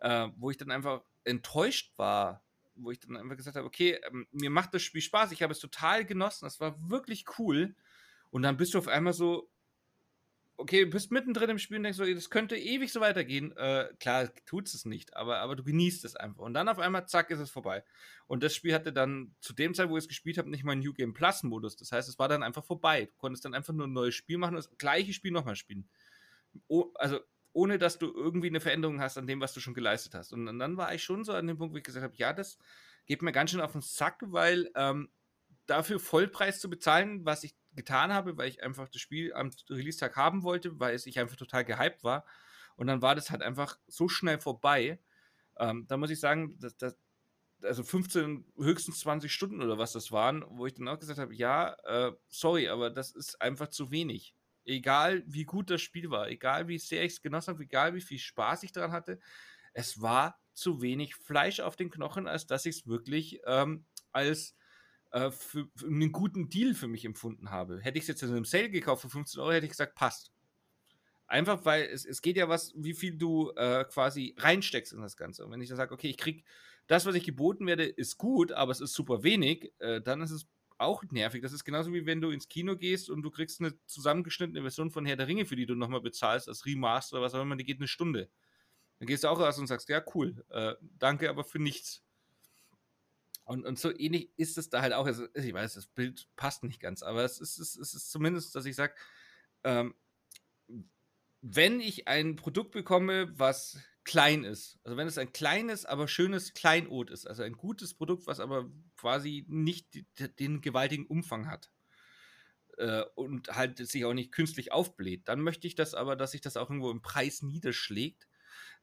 [SPEAKER 1] äh, wo ich dann einfach enttäuscht war, wo ich dann einfach gesagt habe, okay, ähm, mir macht das Spiel Spaß, ich habe es total genossen, das war wirklich cool. Und dann bist du auf einmal so, okay, du bist mittendrin im Spiel und denkst so, das könnte ewig so weitergehen. Äh, klar, tut es nicht, aber, aber du genießt es einfach. Und dann auf einmal, zack, ist es vorbei. Und das Spiel hatte dann zu dem Zeit, wo ich es gespielt habe, nicht mal einen New Game Plus Modus. Das heißt, es war dann einfach vorbei. Du konntest dann einfach nur ein neues Spiel machen und das gleiche Spiel nochmal spielen. Oh, also ohne dass du irgendwie eine Veränderung hast an dem, was du schon geleistet hast. Und, dann war ich schon so an dem Punkt, wo ich gesagt habe, ja, das geht mir ganz schön auf den Sack, weil ähm, dafür Vollpreis zu bezahlen, was ich getan habe, weil ich einfach das Spiel am Release-Tag haben wollte, weil es ich einfach total gehypt war. Und dann war das halt einfach so schnell vorbei. Ähm, da muss ich sagen, dass, dass, also 15, höchstens 20 Stunden oder was das waren, wo ich dann auch gesagt habe, ja, äh, sorry, aber das ist einfach zu wenig. Egal wie gut das Spiel war, egal wie sehr ich es genossen habe, egal wie viel Spaß ich daran hatte, es war zu wenig Fleisch auf den Knochen, als dass ich es wirklich ähm, als äh, für, für, einen guten Deal für mich empfunden habe. Hätte ich es jetzt in einem Sale gekauft für 15 Euro, hätte ich gesagt, passt. Einfach weil es, es geht ja was, wie viel du äh, quasi reinsteckst in das Ganze. Und wenn ich dann sage, okay, ich krieg das, was ich geboten werde, ist gut, aber es ist super wenig, äh, dann ist es auch nervig. Das ist genauso wie wenn du ins Kino gehst und du kriegst eine zusammengeschnittene Version von Herr der Ringe, für die du nochmal bezahlst, als Remaster oder was auch immer, die geht eine Stunde. Dann gehst du auch raus und sagst, ja, cool, äh, danke, aber für nichts. Und, und so ähnlich ist es da halt auch. Also, ich weiß, das Bild passt nicht ganz, aber es ist, es ist, es ist zumindest, dass ich sage, ähm, wenn ich ein Produkt bekomme, was klein ist, also wenn es ein kleines, aber schönes Kleinod ist, also ein gutes Produkt, was aber quasi nicht den gewaltigen Umfang hat äh, und halt sich auch nicht künstlich aufbläht, dann möchte ich das aber, dass sich das auch irgendwo im Preis niederschlägt,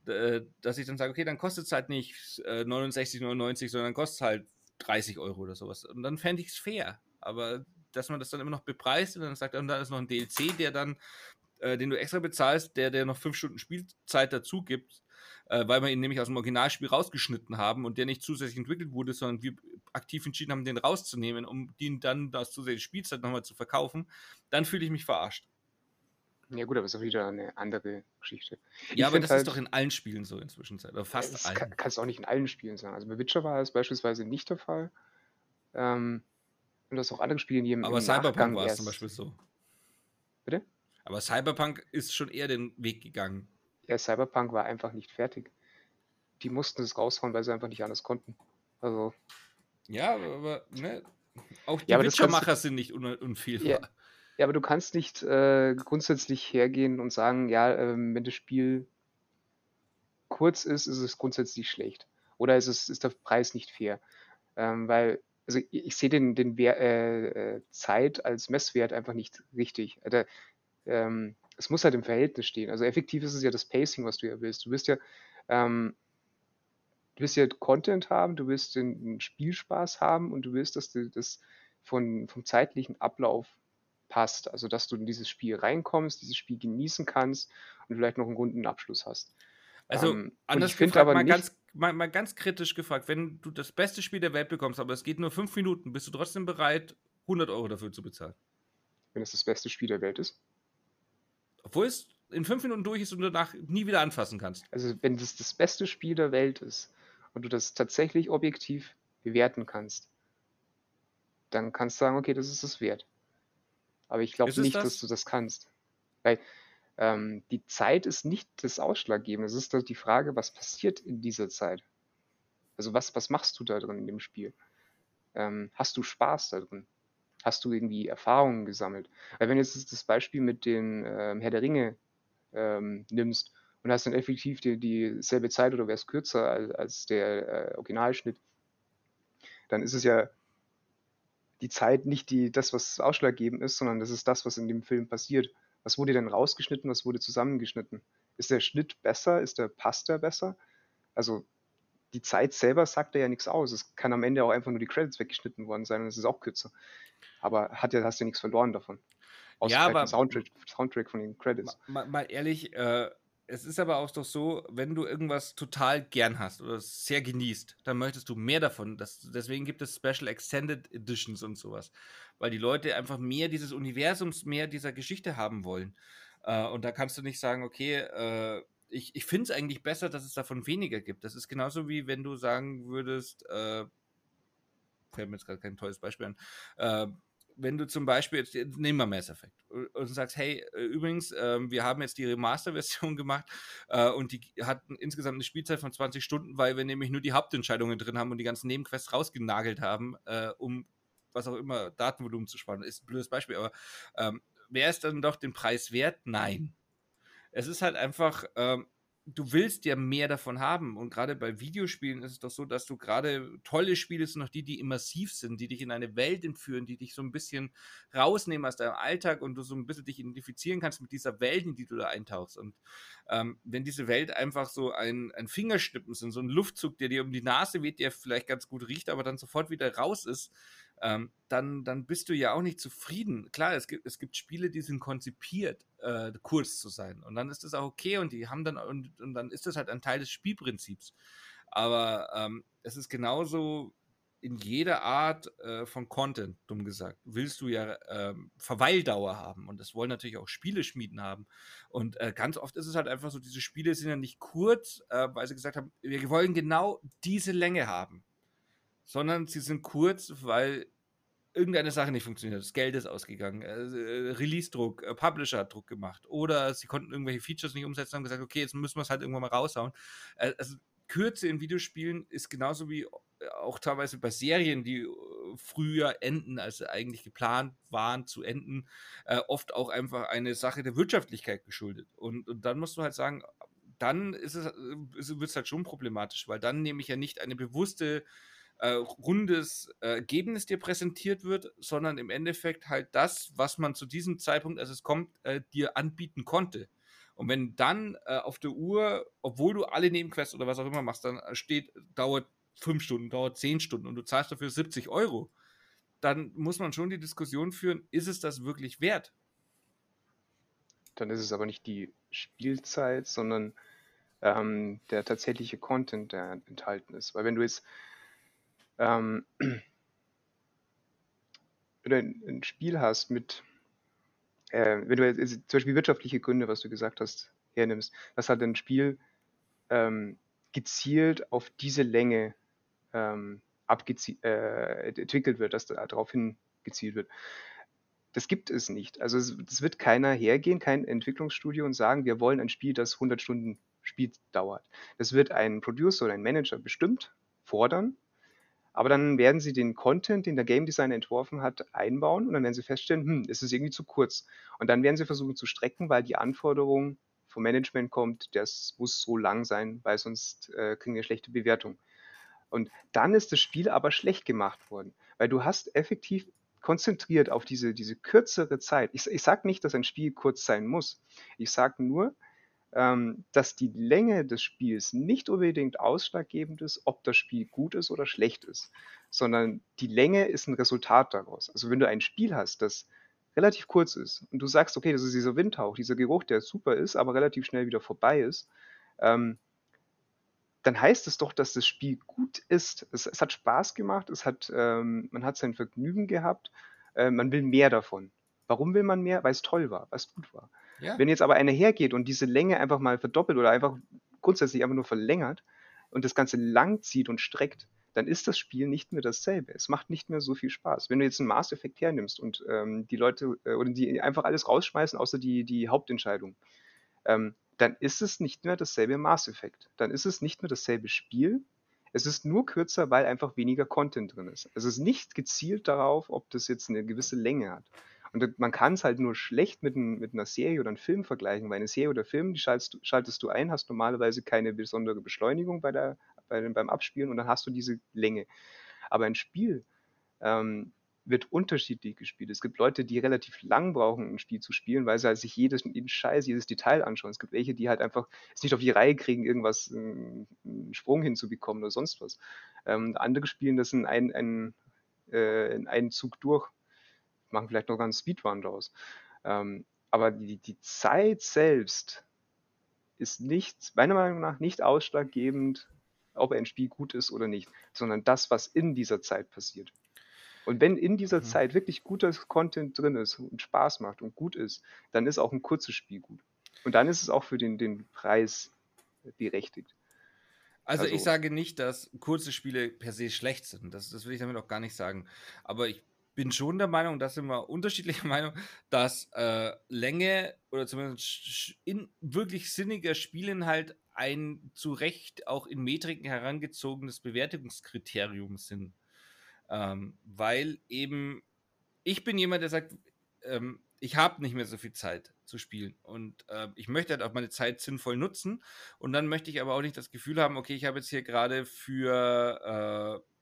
[SPEAKER 1] äh, dass ich dann sage, okay, dann kostet es halt nicht äh, 69,99, sondern kostet es halt 30 Euro oder sowas. Und dann fände ich es fair. Aber dass man das dann immer noch bepreist und dann sagt, und dann ist noch ein DLC, der dann, äh, den du extra bezahlst, der, der noch fünf Stunden Spielzeit dazu gibt, äh, weil wir ihn nämlich aus dem Originalspiel rausgeschnitten haben und der nicht zusätzlich entwickelt wurde, sondern wir aktiv entschieden haben, den rauszunehmen, um den dann das zusätzliche Spielzeit nochmal zu verkaufen, dann fühle ich mich verarscht.
[SPEAKER 2] Ja gut, aber ist auch wieder eine andere Geschichte.
[SPEAKER 1] Ja, ich aber das halt, ist doch in allen Spielen so inzwischen, oder fast
[SPEAKER 2] das
[SPEAKER 1] allen.
[SPEAKER 2] Kann, kannst du auch nicht in allen Spielen sagen. Also bei Witcher war es beispielsweise nicht der Fall. Ähm, und das auch andere Spiele, die im
[SPEAKER 1] Aber Cyberpunk war es zum Beispiel so.
[SPEAKER 2] Bitte?
[SPEAKER 1] Aber Cyberpunk ist schon eher den Weg gegangen.
[SPEAKER 2] Ja, Cyberpunk war einfach nicht fertig. Die mussten es raushauen, weil sie einfach nicht anders konnten. Also.
[SPEAKER 1] Ja, aber ne, auch die ja, Witcher-Macher sind nicht un unfehlbar.
[SPEAKER 2] Ja, Ja, aber du kannst nicht äh, grundsätzlich hergehen und sagen, ja, ähm, wenn das Spiel kurz ist, ist es grundsätzlich schlecht. Oder ist, es, ist der Preis nicht fair? Ähm, weil, also ich, ich sehe den, den äh, äh, Zeit als Messwert einfach nicht richtig. Also, ähm, es muss halt im Verhältnis stehen. Also effektiv ist es ja das Pacing, was du ja willst. Du willst ja, ähm, du willst ja Content haben, du willst den, den Spielspaß haben und du willst, dass du das von, vom zeitlichen Ablauf passt. Also dass du in dieses Spiel reinkommst, dieses Spiel genießen kannst und vielleicht noch einen runden Abschluss hast.
[SPEAKER 1] Also ähm, anders ich gefragt, aber mal, nicht, ganz, mal, mal ganz kritisch gefragt, wenn du das beste Spiel der Welt bekommst, aber es geht nur fünf Minuten, bist du trotzdem bereit, 100 Euro dafür zu bezahlen?
[SPEAKER 2] Wenn es das beste Spiel der Welt ist?
[SPEAKER 1] Obwohl es in fünf Minuten durch ist und du danach nie wieder anfassen kannst.
[SPEAKER 2] Also wenn das das beste Spiel der Welt ist und du das tatsächlich objektiv bewerten kannst, dann kannst du sagen, okay, das ist es wert. Aber ich glaube nicht, das? dass du das kannst. Weil ähm, die Zeit ist nicht das Ausschlaggebende. Es ist die Frage, was passiert in dieser Zeit. Also was, was machst du da drin in dem Spiel? Ähm, hast du Spaß da drin? Hast du irgendwie Erfahrungen gesammelt? Weil wenn du jetzt das Beispiel mit den ähm, Herr der Ringe ähm, nimmst und hast dann effektiv die, dieselbe Zeit oder wäre es kürzer als, als der äh, Originalschnitt, dann ist es ja die Zeit nicht die, das, was ausschlaggebend ist, sondern das ist das, was in dem Film passiert. Was wurde denn rausgeschnitten, was wurde zusammengeschnitten? Ist der Schnitt besser? Ist der Pasta besser? Also die Zeit selber sagt ja nichts aus. Es kann am Ende auch einfach nur die Credits weggeschnitten worden sein und es ist auch kürzer. Aber hat ja, hast ja nichts verloren davon.
[SPEAKER 1] Außer ja, aber
[SPEAKER 2] Soundtrack, Soundtrack von den Credits.
[SPEAKER 1] Mal, mal ehrlich, äh, es ist aber auch doch so, wenn du irgendwas total gern hast oder sehr genießt, dann möchtest du mehr davon. Das, deswegen gibt es Special Extended Editions und sowas. Weil die Leute einfach mehr dieses Universums, mehr dieser Geschichte haben wollen. Äh, und da kannst du nicht sagen, okay, äh, ich, ich finde es eigentlich besser, dass es davon weniger gibt. Das ist genauso wie wenn du sagen würdest, äh, fällt mir jetzt gerade kein tolles Beispiel an, äh, wenn du zum Beispiel, jetzt, nehmen wir Mass Effect und sagst, hey, äh, übrigens, äh, wir haben jetzt die Remaster-Version gemacht äh, und die hat insgesamt eine Spielzeit von 20 Stunden, weil wir nämlich nur die Hauptentscheidungen drin haben und die ganzen Nebenquests rausgenagelt haben, äh, um was auch immer, Datenvolumen zu sparen. Ist ein blödes Beispiel, aber ähm, wäre es dann doch den Preis wert? Nein. Es ist halt einfach, ähm, du willst ja mehr davon haben. Und gerade bei Videospielen ist es doch so, dass du gerade tolle Spiele sind noch die, die immersiv sind, die dich in eine Welt entführen, die dich so ein bisschen rausnehmen aus deinem Alltag und du so ein bisschen dich identifizieren kannst mit dieser Welt, in die du da eintauchst. Und ähm, wenn diese Welt einfach so ein, ein Fingerschnippen sind, so ein Luftzug, der dir um die Nase weht, der vielleicht ganz gut riecht, aber dann sofort wieder raus ist, ähm, dann, dann bist du ja auch nicht zufrieden. Klar, es gibt, es gibt Spiele, die sind konzipiert, äh, kurz zu sein. Und dann ist das auch okay und die haben dann, und, und dann ist das halt ein Teil des Spielprinzips. Aber ähm, es ist genauso in jeder Art äh, von Content, dumm gesagt, willst du ja ähm, Verweildauer haben. Und das wollen natürlich auch Spieleschmieden haben. Und äh, ganz oft ist es halt einfach so, diese Spiele sind ja nicht kurz, äh, weil sie gesagt haben, wir wollen genau diese Länge haben. Sondern sie sind kurz, weil irgendeine Sache nicht funktioniert, das Geld ist ausgegangen, äh, Release-Druck, äh, Publisher hat Druck gemacht oder sie konnten irgendwelche Features nicht umsetzen und haben gesagt, okay, jetzt müssen wir es halt irgendwann mal raushauen. Äh, also Kürze in Videospielen ist genauso wie äh, auch teilweise bei Serien, die äh, früher enden, als sie eigentlich geplant waren zu enden, äh, oft auch einfach eine Sache der Wirtschaftlichkeit geschuldet. Und, und dann musst du halt sagen, dann ist es, wird es halt schon problematisch, weil dann nehme ich ja nicht eine bewusste äh, rundes äh, Ergebnis dir präsentiert wird, sondern im Endeffekt halt das, was man zu diesem Zeitpunkt, als es kommt, äh, dir anbieten konnte. Und wenn dann äh, auf der Uhr, obwohl du alle Nebenquests oder was auch immer machst, dann steht, dauert fünf Stunden, dauert zehn Stunden und du zahlst dafür 70 Euro, dann muss man schon die Diskussion führen, ist es das wirklich wert?
[SPEAKER 2] Dann ist es aber nicht die Spielzeit, sondern ähm, der tatsächliche Content, der enthalten ist. Weil wenn du jetzt ähm, wenn du ein, Spiel hast mit, äh, wenn du jetzt zum Beispiel wirtschaftliche Gründe, was du gesagt hast, hernimmst, dass halt ein Spiel ähm, gezielt auf diese Länge ähm, äh, entwickelt wird, dass da darauf hingezielt wird. Das gibt es nicht. Also es, es, wird keiner hergehen, kein Entwicklungsstudio und sagen, wir wollen ein Spiel, das 100 Stunden Spiel dauert. Das wird ein Producer oder ein Manager bestimmt fordern Aber dann werden sie den Content, den der Game Designer entworfen hat, einbauen und dann werden sie feststellen, hm, es ist irgendwie zu kurz. Und dann werden sie versuchen zu strecken, weil die Anforderung vom Management kommt, das muss so lang sein, weil sonst äh, kriegen wir schlechte Bewertung. Und dann ist das Spiel aber schlecht gemacht worden, weil du hast effektiv konzentriert auf diese, diese kürzere Zeit. Ich, ich sage nicht, dass ein Spiel kurz sein muss. Ich sage nur, dass die Länge des Spiels nicht unbedingt ausschlaggebend ist, ob das Spiel gut ist oder schlecht ist, sondern die Länge ist ein Resultat daraus. Also wenn du ein Spiel hast, das relativ kurz ist und du sagst, okay, das ist dieser Windhauch, dieser Geruch, der super ist, aber relativ schnell wieder vorbei ist, ähm, dann heißt es doch, dass das Spiel gut ist. Es, es hat Spaß gemacht, es hat, ähm, man hat sein Vergnügen gehabt, äh, man will mehr davon. Warum will man mehr? Weil es toll war, weil es gut war. Ja. Wenn jetzt aber einer hergeht und diese Länge einfach mal verdoppelt oder einfach grundsätzlich einfach nur verlängert und das Ganze lang zieht und streckt, dann ist das Spiel nicht mehr dasselbe. Es macht nicht mehr so viel Spaß. Wenn du jetzt einen Mass Effect hernimmst und ähm, die Leute äh, oder die einfach alles rausschmeißen, außer die, die Hauptentscheidung, ähm, dann ist es nicht mehr dasselbe Mass Effect. Dann ist es nicht mehr dasselbe Spiel. Es ist nur kürzer, weil einfach weniger Content drin ist. Es ist nicht gezielt darauf, ob das jetzt eine gewisse Länge hat. Und man kann es halt nur schlecht mit, mit, einer Serie oder einem Film vergleichen, weil eine Serie oder Film, die schaltest, schaltest du ein, hast normalerweise keine besondere Beschleunigung bei der, bei, beim Abspielen und dann hast du diese Länge. Aber ein Spiel ähm, wird unterschiedlich gespielt. Es gibt Leute, die relativ lang brauchen, ein Spiel zu spielen, weil sie halt sich jedes, jeden Scheiß, jedes Detail anschauen. Es gibt welche, die halt einfach es nicht auf die Reihe kriegen, irgendwas, einen, einen Sprung hinzubekommen oder sonst was. Ähm, andere spielen das in, ein, ein, äh, in einen Zug durch machen vielleicht noch ganz Speedrun draus. Ähm, aber die, die Zeit selbst ist nicht, meiner Meinung nach, nicht ausschlaggebend, ob ein Spiel gut ist oder nicht, sondern das, was in dieser Zeit passiert. Und wenn in dieser mhm. Zeit wirklich guter Content drin ist und Spaß macht und gut ist, dann ist auch ein kurzes Spiel gut. Und dann ist es auch für den, den Preis berechtigt.
[SPEAKER 1] Also, also, ich sage nicht, dass kurze Spiele per se schlecht sind. Das, das will ich damit auch gar nicht sagen. Aber ich bin schon der Meinung, da sind wir unterschiedlicher Meinung, dass äh, Länge oder zumindest in wirklich sinniger Spielinhalt ein zu Recht auch in Metriken herangezogenes Bewertungskriterium sind. Ähm, weil eben, ich bin jemand, der sagt, ähm, ich habe nicht mehr so viel Zeit zu spielen und äh, ich möchte halt auch meine Zeit sinnvoll nutzen und dann möchte ich aber auch nicht das Gefühl haben, okay, ich habe jetzt hier gerade für äh,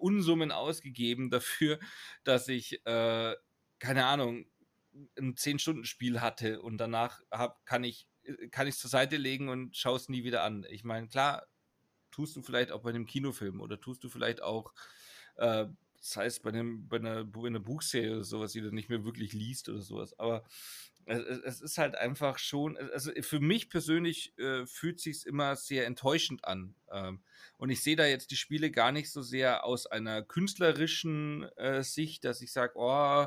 [SPEAKER 1] Unsummen ausgegeben dafür, dass ich, äh, keine Ahnung, ein 10-Stunden-Spiel hatte und danach hab, kann ich kann ich es zur Seite legen und schaue es nie wieder an. Ich meine, klar, tust du vielleicht auch bei einem Kinofilm oder tust du vielleicht auch, äh, das heißt, bei, einem, bei, einer, bei einer Buchserie oder sowas, die du nicht mehr wirklich liest oder sowas. Aber es, es ist halt einfach schon, also für mich persönlich äh, fühlt sich immer sehr enttäuschend an. Ähm, und ich sehe da jetzt die Spiele gar nicht so sehr aus einer künstlerischen äh, Sicht, dass ich sage, oh,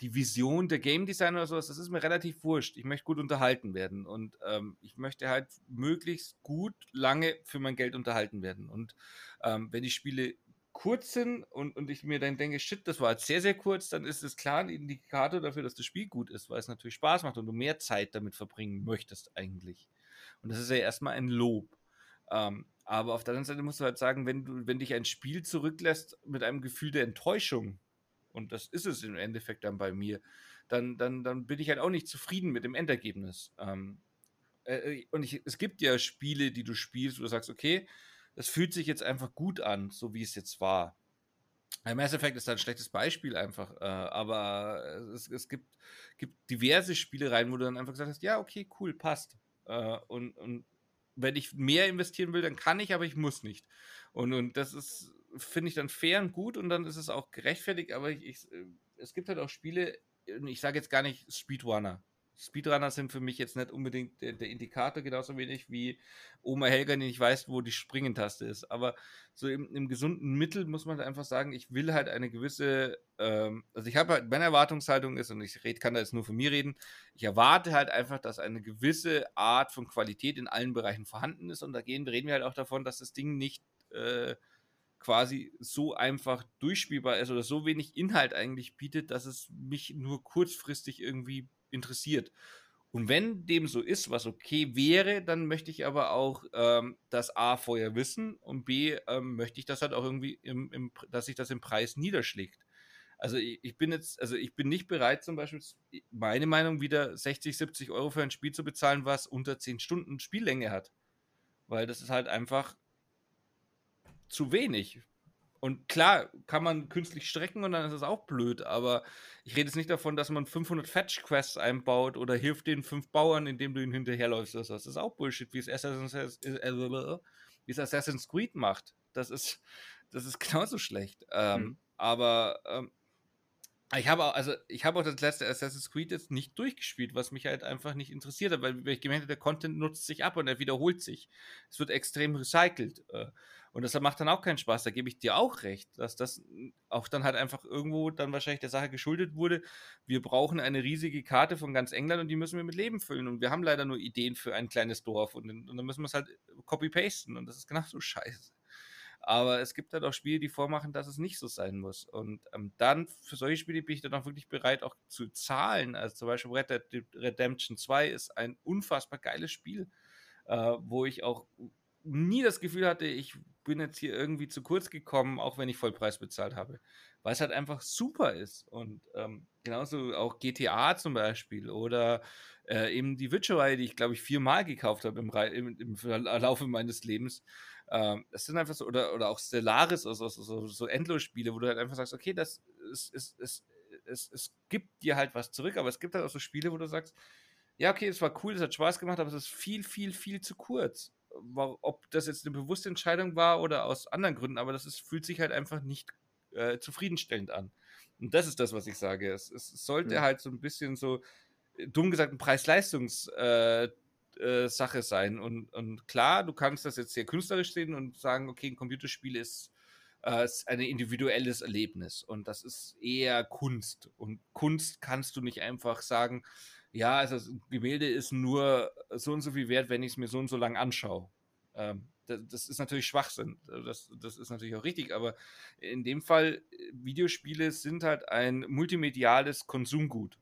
[SPEAKER 1] die Vision der Game Designer oder sowas, das ist mir relativ wurscht. Ich möchte gut unterhalten werden und ähm, ich möchte halt möglichst gut lange für mein Geld unterhalten werden. Und ähm, wenn die Spiele kurz sind und, und ich mir dann denke, shit, das war jetzt sehr, sehr kurz, dann ist es klar ein Indikator dafür, dass das Spiel gut ist, weil es natürlich Spaß macht und du mehr Zeit damit verbringen möchtest eigentlich. Und das ist ja erstmal ein Lob. Ähm, aber auf der anderen Seite musst du halt sagen, wenn du, wenn dich ein Spiel zurücklässt mit einem Gefühl der Enttäuschung, und das ist es im Endeffekt dann bei mir, dann, dann, dann bin ich halt auch nicht zufrieden mit dem Endergebnis. Ähm, äh, äh und ich, es gibt ja Spiele, die du spielst, wo du sagst, okay, das fühlt sich jetzt einfach gut an, so wie es jetzt war. Mass Effect ist ein schlechtes Beispiel einfach, äh, aber es, es gibt, gibt diverse Spielereien, wo du dann einfach gesagt hast, ja, okay, cool, passt. Äh, und, und wenn ich mehr investieren will, dann kann ich, aber ich muss nicht. Und, und das ist, finde ich dann fair und gut und dann ist es auch gerechtfertigt, aber ich, ich, es gibt halt auch Spiele, ich sage jetzt gar nicht Speedrunner, Speedrunner sind für mich jetzt nicht unbedingt der, der, Indikator, genauso wenig wie Oma Helga, die nicht weiß, wo die Springentaste ist. Aber so im, im gesunden Mittel muss man einfach sagen, ich will halt eine gewisse, ähm, also ich habe halt, meine Erwartungshaltung ist, und ich red, kann da jetzt nur von mir reden, ich erwarte halt einfach, dass eine gewisse Art von Qualität in allen Bereichen vorhanden ist. Und da reden wir halt auch davon, dass das Ding nicht äh, quasi so einfach durchspielbar ist oder so wenig Inhalt eigentlich bietet, dass es mich nur kurzfristig irgendwie interessiert. Und wenn dem so ist, was okay wäre, dann möchte ich aber auch ähm, das A vorher wissen und B ähm, möchte ich das halt auch irgendwie, im, im, dass sich das im Preis niederschlägt. Also ich, ich, bin jetzt, also ich bin nicht bereit, zum Beispiel, meine Meinung, wieder 60, 70 Euro für ein Spiel zu bezahlen, was unter 10 Stunden Spiellänge hat. Weil das ist halt einfach zu wenig. Und klar, kann man künstlich strecken und dann ist es auch blöd, aber ich rede jetzt nicht davon, dass man 500 Fetch-Quests einbaut oder hilft den fünf Bauern, indem du ihnen hinterherläufst. Das ist auch Bullshit, wie es Assassin's, wie es Assassin's Creed macht. Das ist, das ist genauso schlecht. Ähm, hm. Aber ähm, ich habe auch, also ich habe auch das letzte Assassin's Creed jetzt nicht durchgespielt, was mich halt einfach nicht interessiert hat, weil ich gemerkt habe, der Content nutzt sich ab und er wiederholt sich. Es wird extrem recycelt. Äh, und das macht dann auch keinen Spaß. Da gebe ich dir auch recht, dass das auch dann halt einfach irgendwo dann wahrscheinlich der Sache geschuldet wurde. Wir brauchen eine riesige Karte von ganz England und die müssen wir mit Leben füllen. Und wir haben leider nur Ideen für ein kleines Dorf und, und dann müssen wir es halt copy-pasten und das ist genauso scheiße. Aber es gibt halt auch Spiele, die vormachen, dass es nicht so sein muss. Und ähm, dann für solche Spiele bin ich dann auch wirklich bereit, auch zu zahlen. Also zum Beispiel Red Dead Redemption 2 ist ein unfassbar geiles Spiel, äh, wo ich auch nie das Gefühl hatte, ich bin jetzt hier irgendwie zu kurz gekommen, auch wenn ich Vollpreis bezahlt habe. Weil es halt einfach super ist. Und ähm, genauso auch GTA zum Beispiel oder äh, eben die Witcher-Reihe, die ich glaube ich viermal gekauft habe im, im, im, Laufe meines Lebens. Ähm, das sind einfach so, oder, oder auch Stellaris, also, so, so, so Endlos-Spiele, wo du halt einfach sagst, okay, das ist, ist, ist, es, es gibt dir halt was zurück, aber es gibt halt auch so Spiele, wo du sagst, ja, okay, es war cool, es hat Spaß gemacht, aber es ist viel, viel, viel zu kurz ob das jetzt eine bewusste Entscheidung war oder aus anderen Gründen, aber das ist, fühlt sich halt einfach nicht äh, zufriedenstellend an. Und das ist das, was ich sage. Es, es sollte mhm. halt so ein bisschen so, äh, dumm gesagt, ein Preis-Leistungs- äh, äh, Sache sein. Und, und klar, du kannst das jetzt sehr künstlerisch sehen und sagen, okay, ein Computerspiel ist, äh, ist ein individuelles Erlebnis und das ist eher Kunst. Und Kunst kannst du nicht einfach sagen, ja, also das Gemälde ist nur so und so viel wert, wenn ich es mir so und so lang anschaue. Ähm, das, das, ist natürlich Schwachsinn. Das, das ist natürlich auch richtig, aber in dem Fall, Videospiele sind halt ein multimediales Konsumgut.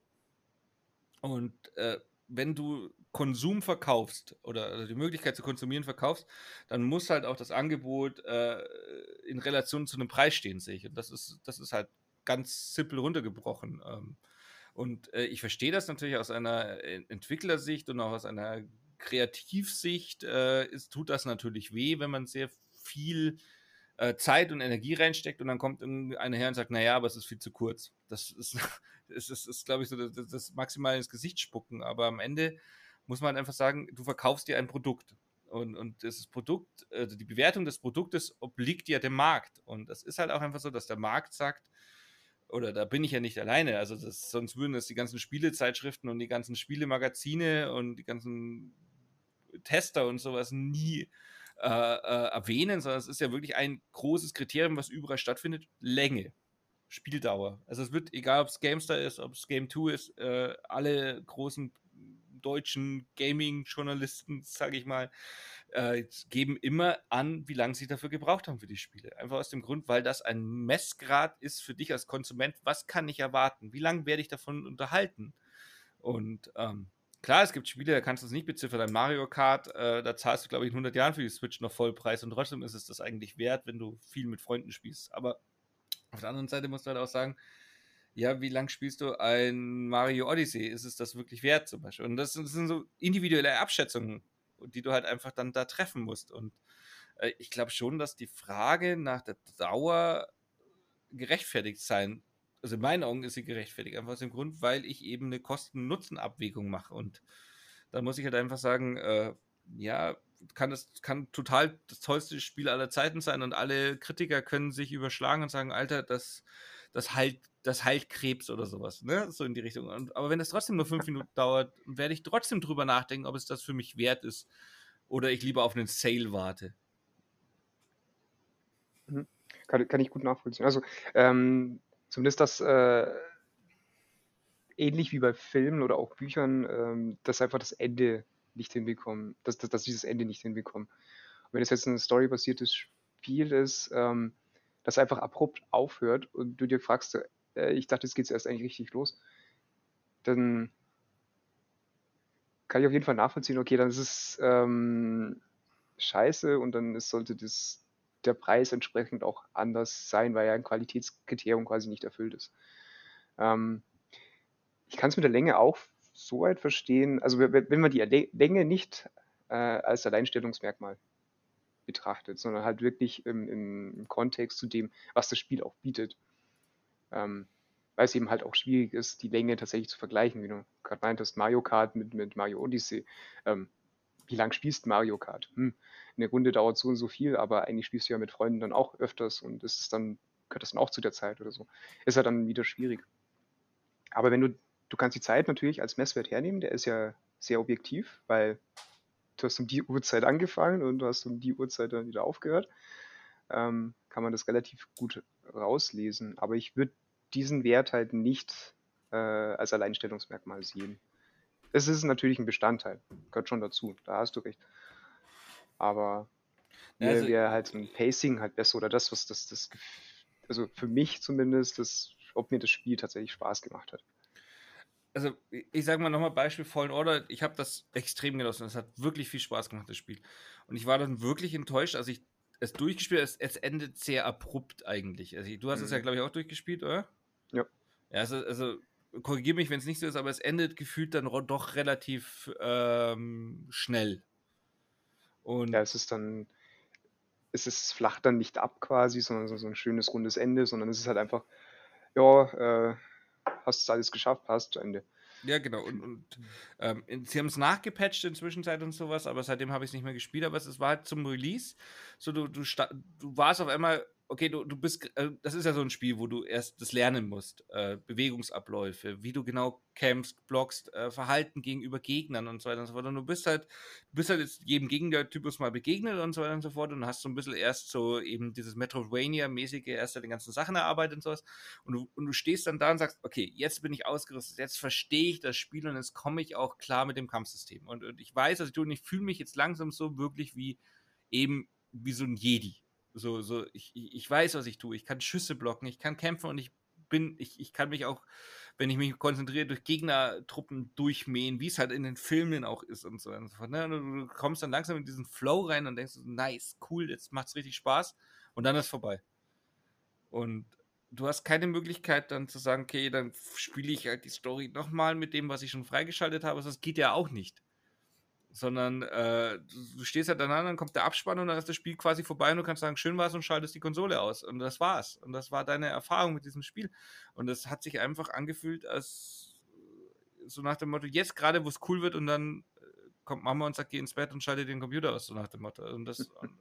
[SPEAKER 1] Und äh, wenn du Konsum verkaufst oder die Möglichkeit zu konsumieren verkaufst, dann muss halt auch das Angebot äh, in Relation zu einem Preis stehen, sehe ich. Und das ist, das ist halt ganz simpel runtergebrochen. Ähm, und äh, ich verstehe das natürlich aus einer äh, Entwicklersicht und auch aus einer Kreativsicht. Äh, ist, tut das natürlich weh, wenn man sehr viel äh, Zeit und Energie reinsteckt und dann kommt einer her und sagt, naja, aber es ist viel zu kurz. Das ist, ist, ist, ist glaube ich, so das, das maximal ins Gesicht spucken. Aber am Ende muss man einfach sagen, du verkaufst dir ein Produkt. Und, und das Produkt, also die Bewertung des Produktes obliegt ja dem Markt. Und das ist halt auch einfach so, dass der Markt sagt, oder da bin ich ja nicht alleine. Also das, sonst würden es die ganzen Spielezeitschriften und die ganzen Spielemagazine und die ganzen Tester und sowas nie äh, äh, erwähnen, sondern es ist ja wirklich ein großes Kriterium, was überall stattfindet: Länge, Spieldauer. Also es wird, egal ob es GameStar ist, ob es Game 2 ist, äh, alle großen deutschen Gaming-Journalisten, sage ich mal, äh, geben immer an, wie lange sie dafür gebraucht haben für die Spiele. Einfach aus dem Grund, weil das ein Messgrad ist für dich als Konsument. Was kann ich erwarten? Wie lange werde ich davon unterhalten? Und ähm, klar, es gibt Spiele, da kannst du es nicht beziffern. Ein Mario Kart, äh, da zahlst du, glaube ich, in 100 Jahren für die Switch noch Vollpreis und trotzdem ist es das eigentlich wert, wenn du viel mit Freunden spielst. Aber auf der anderen Seite musst du halt auch sagen, ja, wie lang spielst du ein Mario Odyssey? Ist es das wirklich wert zum Beispiel? Und das sind so individuelle Abschätzungen, die du halt einfach dann da treffen musst. Und äh, ich glaube schon, dass die Frage nach der Dauer gerechtfertigt sein. Also in meinen Augen ist sie gerechtfertigt, einfach aus dem Grund, weil ich eben eine Kosten-Nutzen-Abwägung mache. Und da muss ich halt einfach sagen, äh, ja, kann das kann total das tollste Spiel aller Zeiten sein und alle Kritiker können sich überschlagen und sagen, Alter, das das heilt, das heilt Krebs oder sowas, ne? So in die Richtung. Und, aber wenn es trotzdem nur fünf Minuten dauert, werde ich trotzdem drüber nachdenken, ob es das für mich wert ist oder ich lieber auf einen Sale warte.
[SPEAKER 2] Mhm. Kann, kann ich gut nachvollziehen. Also ähm, zumindest das äh, ähnlich wie bei Filmen oder auch Büchern, ähm, dass einfach das Ende nicht hinbekommen, dass, dass, dass dieses Ende nicht hinbekommen. Und wenn es jetzt ein storybasiertes Spiel ist, ähm, das einfach abrupt aufhört und du dir fragst, äh, ich dachte, es geht erst eigentlich richtig los, dann kann ich auf jeden Fall nachvollziehen, okay, dann ist es ähm, scheiße und dann ist, sollte das, der Preis entsprechend auch anders sein, weil ja ein Qualitätskriterium quasi nicht erfüllt ist. Ähm, ich kann es mit der Länge auch so weit verstehen, also wenn man die Länge nicht äh, als Alleinstellungsmerkmal betrachtet, sondern halt wirklich im, im, Kontext zu dem, was das Spiel auch bietet. Ähm, weil es eben halt auch schwierig ist, die Länge tatsächlich zu vergleichen, wie du gerade meintest, Mario Kart mit, mit Mario Odyssey. Ähm, wie lang spielst Mario Kart? Hm, eine Runde dauert so und so viel, aber eigentlich spielst du ja mit Freunden dann auch öfters und ist es dann, gehört das dann auch zu der Zeit oder so. Ist ja dann wieder schwierig. Aber wenn du, du kannst die Zeit natürlich als Messwert hernehmen, der ist ja sehr objektiv, weil du hast um die Uhrzeit angefangen und du hast um die Uhrzeit dann wieder aufgehört, ähm, kann man das relativ gut rauslesen. Aber ich würde diesen Wert halt nicht äh, als Alleinstellungsmerkmal sehen. Es ist natürlich ein Bestandteil, gehört schon dazu, da hast du recht. Aber mir also, wäre halt so ein Pacing halt besser oder das, was das, das, also für mich zumindest, das, ob mir das Spiel tatsächlich Spaß gemacht hat
[SPEAKER 1] also ich sage mal nochmal Beispiel Fallen Order, ich habe das extrem genossen. Es hat wirklich viel Spaß gemacht, das Spiel. Und ich war dann wirklich enttäuscht, als ich es durchgespielt habe. Es, es endet sehr abrupt eigentlich. Also, du hast mhm. es ja, mhm. glaube ich, auch durchgespielt, oder?
[SPEAKER 2] Ja.
[SPEAKER 1] Ja, also, also korrigiere mich, wenn es nicht so ist, aber es endet gefühlt dann doch relativ ähm, schnell.
[SPEAKER 2] Und ja, es ist dann, es ist flach dann nicht ab quasi, sondern so, so ein schönes rundes Ende, sondern es ist halt einfach, ja, äh, hast es alles geschafft, passt zu Ende.
[SPEAKER 1] Ja, genau. Und, und ähm, sie haben es nachgepatcht in Zwischenzeit und sowas, aber seitdem habe ich es nicht mehr gespielt. Aber es war halt zum Release. So, du, du, du warst auf einmal okay, du, du bist, äh, das ist ja so ein Spiel, wo du erst das lernen musst, äh, Bewegungsabläufe, wie du genau campst, blockst, äh, Verhalten gegenüber Gegnern und so weiter und so fort. Und du bist halt, du bist halt jetzt jedem Gegnertypus mal begegnet und so weiter und so fort und hast so ein bisschen erst so eben dieses Metroidvania-mäßige erst die ganzen Sachen erarbeitet und sowas. Und du, und du stehst dann da und sagst, okay, jetzt bin ich ausgerüstet, jetzt verstehe ich das Spiel und jetzt komme ich auch klar mit dem Kampfsystem. Und, und ich weiß, was ich ich fühle mich jetzt langsam so wirklich wie eben wie so ein Jedi. So, so, ich, ich weiß, was ich tue. Ich kann Schüsse blocken, ich kann kämpfen und ich bin, ich, ich kann mich auch, wenn ich mich konzentriere, durch Gegnertruppen durchmähen, wie es halt in den Filmen auch ist und so und so fort. Ne? Du kommst dann langsam in diesen Flow rein und denkst, nice, cool, jetzt macht es richtig Spaß und dann ist vorbei. Und du hast keine Möglichkeit dann zu sagen, okay, dann spiele ich halt die Story nochmal mit dem, was ich schon freigeschaltet habe. Das geht ja auch nicht sondern äh, du stehst halt dann an, dann kommt der Abspann und dann ist das Spiel quasi vorbei und du kannst sagen, schön war's und schaltest die Konsole aus. Und das war's. Und das war deine Erfahrung mit diesem Spiel. Und das hat sich einfach angefühlt, als so nach dem Motto, jetzt gerade, wo es cool wird und dann äh, kommt Mama und sagt, geh ins Bett und schalte den Computer aus, so nach dem Motto. Und das.
[SPEAKER 2] Und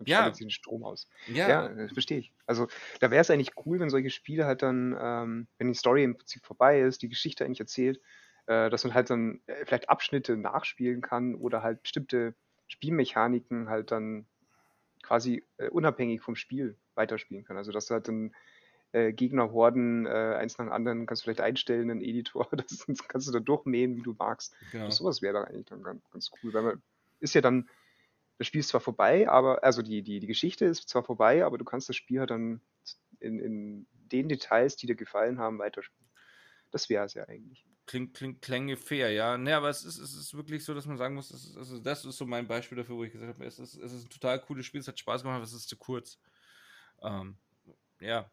[SPEAKER 2] ja. sie den Strom aus. Ja, ja verstehe ich. Also da wäre es eigentlich cool, wenn solche Spiele halt dann, ähm, wenn die Story im Prinzip vorbei ist, die Geschichte eigentlich erzählt, äh, dass man halt dann äh, vielleicht Abschnitte nachspielen kann oder halt bestimmte Spielmechaniken halt dann quasi äh, unabhängig vom Spiel weiterspielen kann. Also dass du halt dann äh, Gegnerhorden, äh, eins nach dem anderen, kannst du vielleicht einstellen, einen Editor, das kannst du da durchmähen, wie du magst. Genau. Sowas wäre dann eigentlich dann ganz, ganz cool, weil man ist ja dann, das Spiel ist zwar vorbei, aber, also die, die, die Geschichte ist zwar vorbei, aber du kannst das Spiel halt dann in, in den Details, die dir gefallen haben, weiterspielen. Das wäre es ja eigentlich.
[SPEAKER 1] Klingt, klingt, klänge fair, ja. Ne, aber es ist, es ist wirklich so, dass man sagen muss, ist, also das ist so mein Beispiel dafür, wo ich gesagt habe, es ist, es ist ein total cooles Spiel, es hat Spaß gemacht, aber es ist zu kurz. Ähm, ja.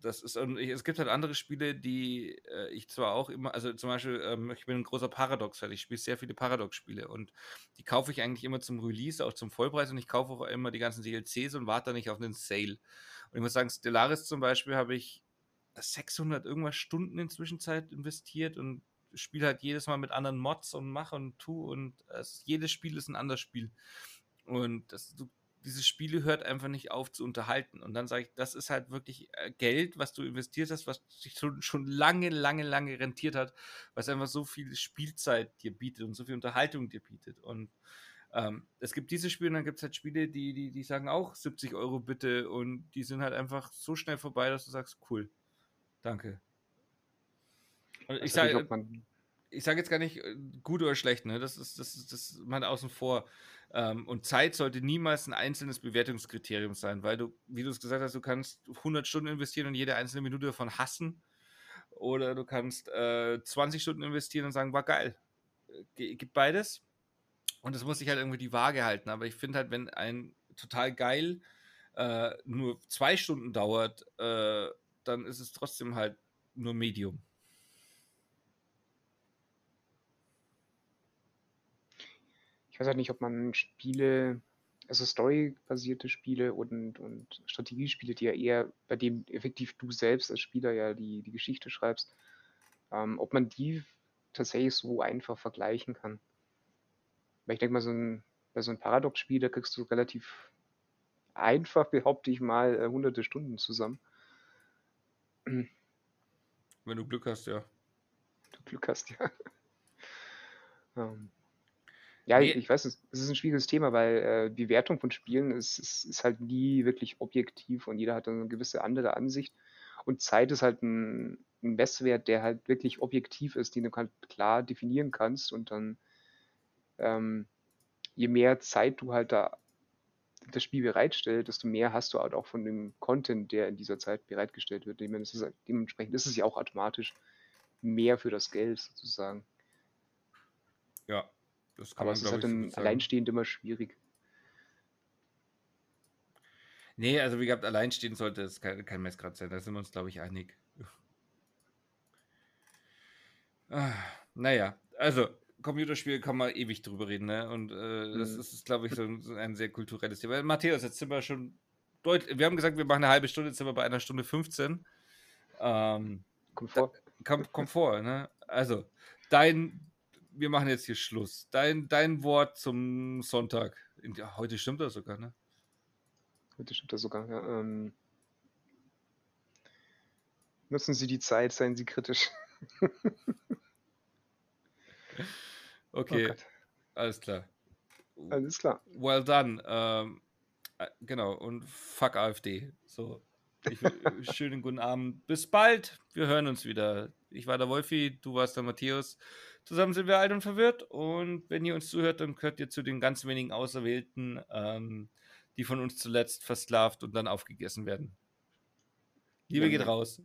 [SPEAKER 1] Das ist, es gibt halt andere Spiele, die äh, ich zwar auch immer, also zum Beispiel, ähm, ich bin ein großer Paradox-Fan, ich spiele sehr viele Paradox-Spiele und die kaufe ich eigentlich immer zum Release, auch zum Vollpreis und ich kaufe auch immer die ganzen DLCs und warte nicht auf einen Sale. Und ich muss sagen, Stellaris zum Beispiel habe ich 600 irgendwas Stunden in Zwischenzeit investiert und spiele halt jedes Mal mit anderen Mods und mache und tu und es, jedes Spiel ist ein anderes Spiel. Und das, du, diese Spiele hört einfach nicht auf zu unterhalten. Und dann sage ich, das ist halt wirklich äh, Geld, was du investiert hast, was sich schon, schon lange, lange, lange rentiert hat, was einfach so viel Spielzeit dir bietet und so viel Unterhaltung dir bietet. Und ähm, es gibt diese Spiele und dann gibt es halt Spiele, die, die, die sagen auch 70 Euro bitte und die sind halt einfach so schnell vorbei, dass du sagst, cool. Danke. Also ich sage sage jetzt gar nicht äh, gut oder schlecht, ne? Das ist, das ist, das mal außen vor. Ähm, und Zeit sollte niemals ein einzelnes Bewertungskriterium sein, weil du, wie du es gesagt hast, du kannst 100 Stunden investieren und jede einzelne Minute davon hassen. Oder du kannst äh, 20 Stunden investieren und sagen, war geil. gibt beides. Und es muss sich halt irgendwie die Waage halten. Aber ich finde halt, wenn ein total geil äh, nur zwei Stunden dauert, äh, dann ist es trotzdem halt nur Medium.
[SPEAKER 2] Ich weiß halt nicht, ob man Spiele, also storybasierte Spiele und, und Strategiespiele, die ja eher, bei dem effektiv du selbst als Spieler ja die, die Geschichte schreibst, ähm, ob man die tatsächlich so einfach vergleichen kann. Weil ich denke mal, so ein, bei so einem Paradox-Spiel, da kriegst du relativ einfach, behaupte ich mal, äh, hunderte Stunden zusammen.
[SPEAKER 1] Wenn du Glück hast, ja.
[SPEAKER 2] Du Glück hast, ja. ähm, ja, nee. ich, ich, weiß, es ist ein schwieriges Thema, weil äh, die Wertung von Spielen ist, ist, ist, halt nie wirklich objektiv und jeder hat eine gewisse andere Ansicht. Und Zeit ist halt ein, ein Messwert, der halt wirklich objektiv ist, den du halt klar definieren kannst und dann ähm, je mehr Zeit du halt da das Spiel bereitstellt, desto mehr hast du halt auch von dem Content, der in dieser Zeit bereitgestellt wird. Dementsprechend ist es ja auch automatisch mehr für das Geld sozusagen.
[SPEAKER 1] Ja,
[SPEAKER 2] das kann Aber man, es ist halt dann alleinstehend immer schwierig.
[SPEAKER 1] Nee, also wie gesagt, alleinstehend sollte es kein, kein Messgrad sein. Da sind wir uns, glaube ich, einig. Ah, naja, also Computerspiele kann man ewig drüber reden, ne? Und äh, das mhm. ist, glaube ich, so ein, so ein, sehr kulturelles Thema. Matthias, jetzt sind wir schon deutlich. Wir haben gesagt, wir machen eine halbe Stunde, jetzt sind wir bei einer Stunde 15. Ähm, Komfort. Da, kom Komfort, ne? Also, dein, wir machen jetzt hier Schluss. Dein, dein Wort zum Sonntag. Heute stimmt das sogar, ne?
[SPEAKER 2] Heute stimmt das sogar, ja. Ähm, nutzen Sie die Zeit, seien Sie kritisch.
[SPEAKER 1] Okay, oh alles klar.
[SPEAKER 2] Alles klar.
[SPEAKER 1] Well done. Ähm, äh, genau, und fuck AfD. So. Ich, schönen guten Abend. Bis bald. Wir hören uns wieder. Ich war der Wolfi, du warst der Matthäus. Zusammen sind wir alt und verwirrt. Und wenn ihr uns zuhört, dann gehört ihr zu den ganz wenigen Auserwählten, ähm, die von uns zuletzt versklavt und dann aufgegessen werden. Liebe geht raus.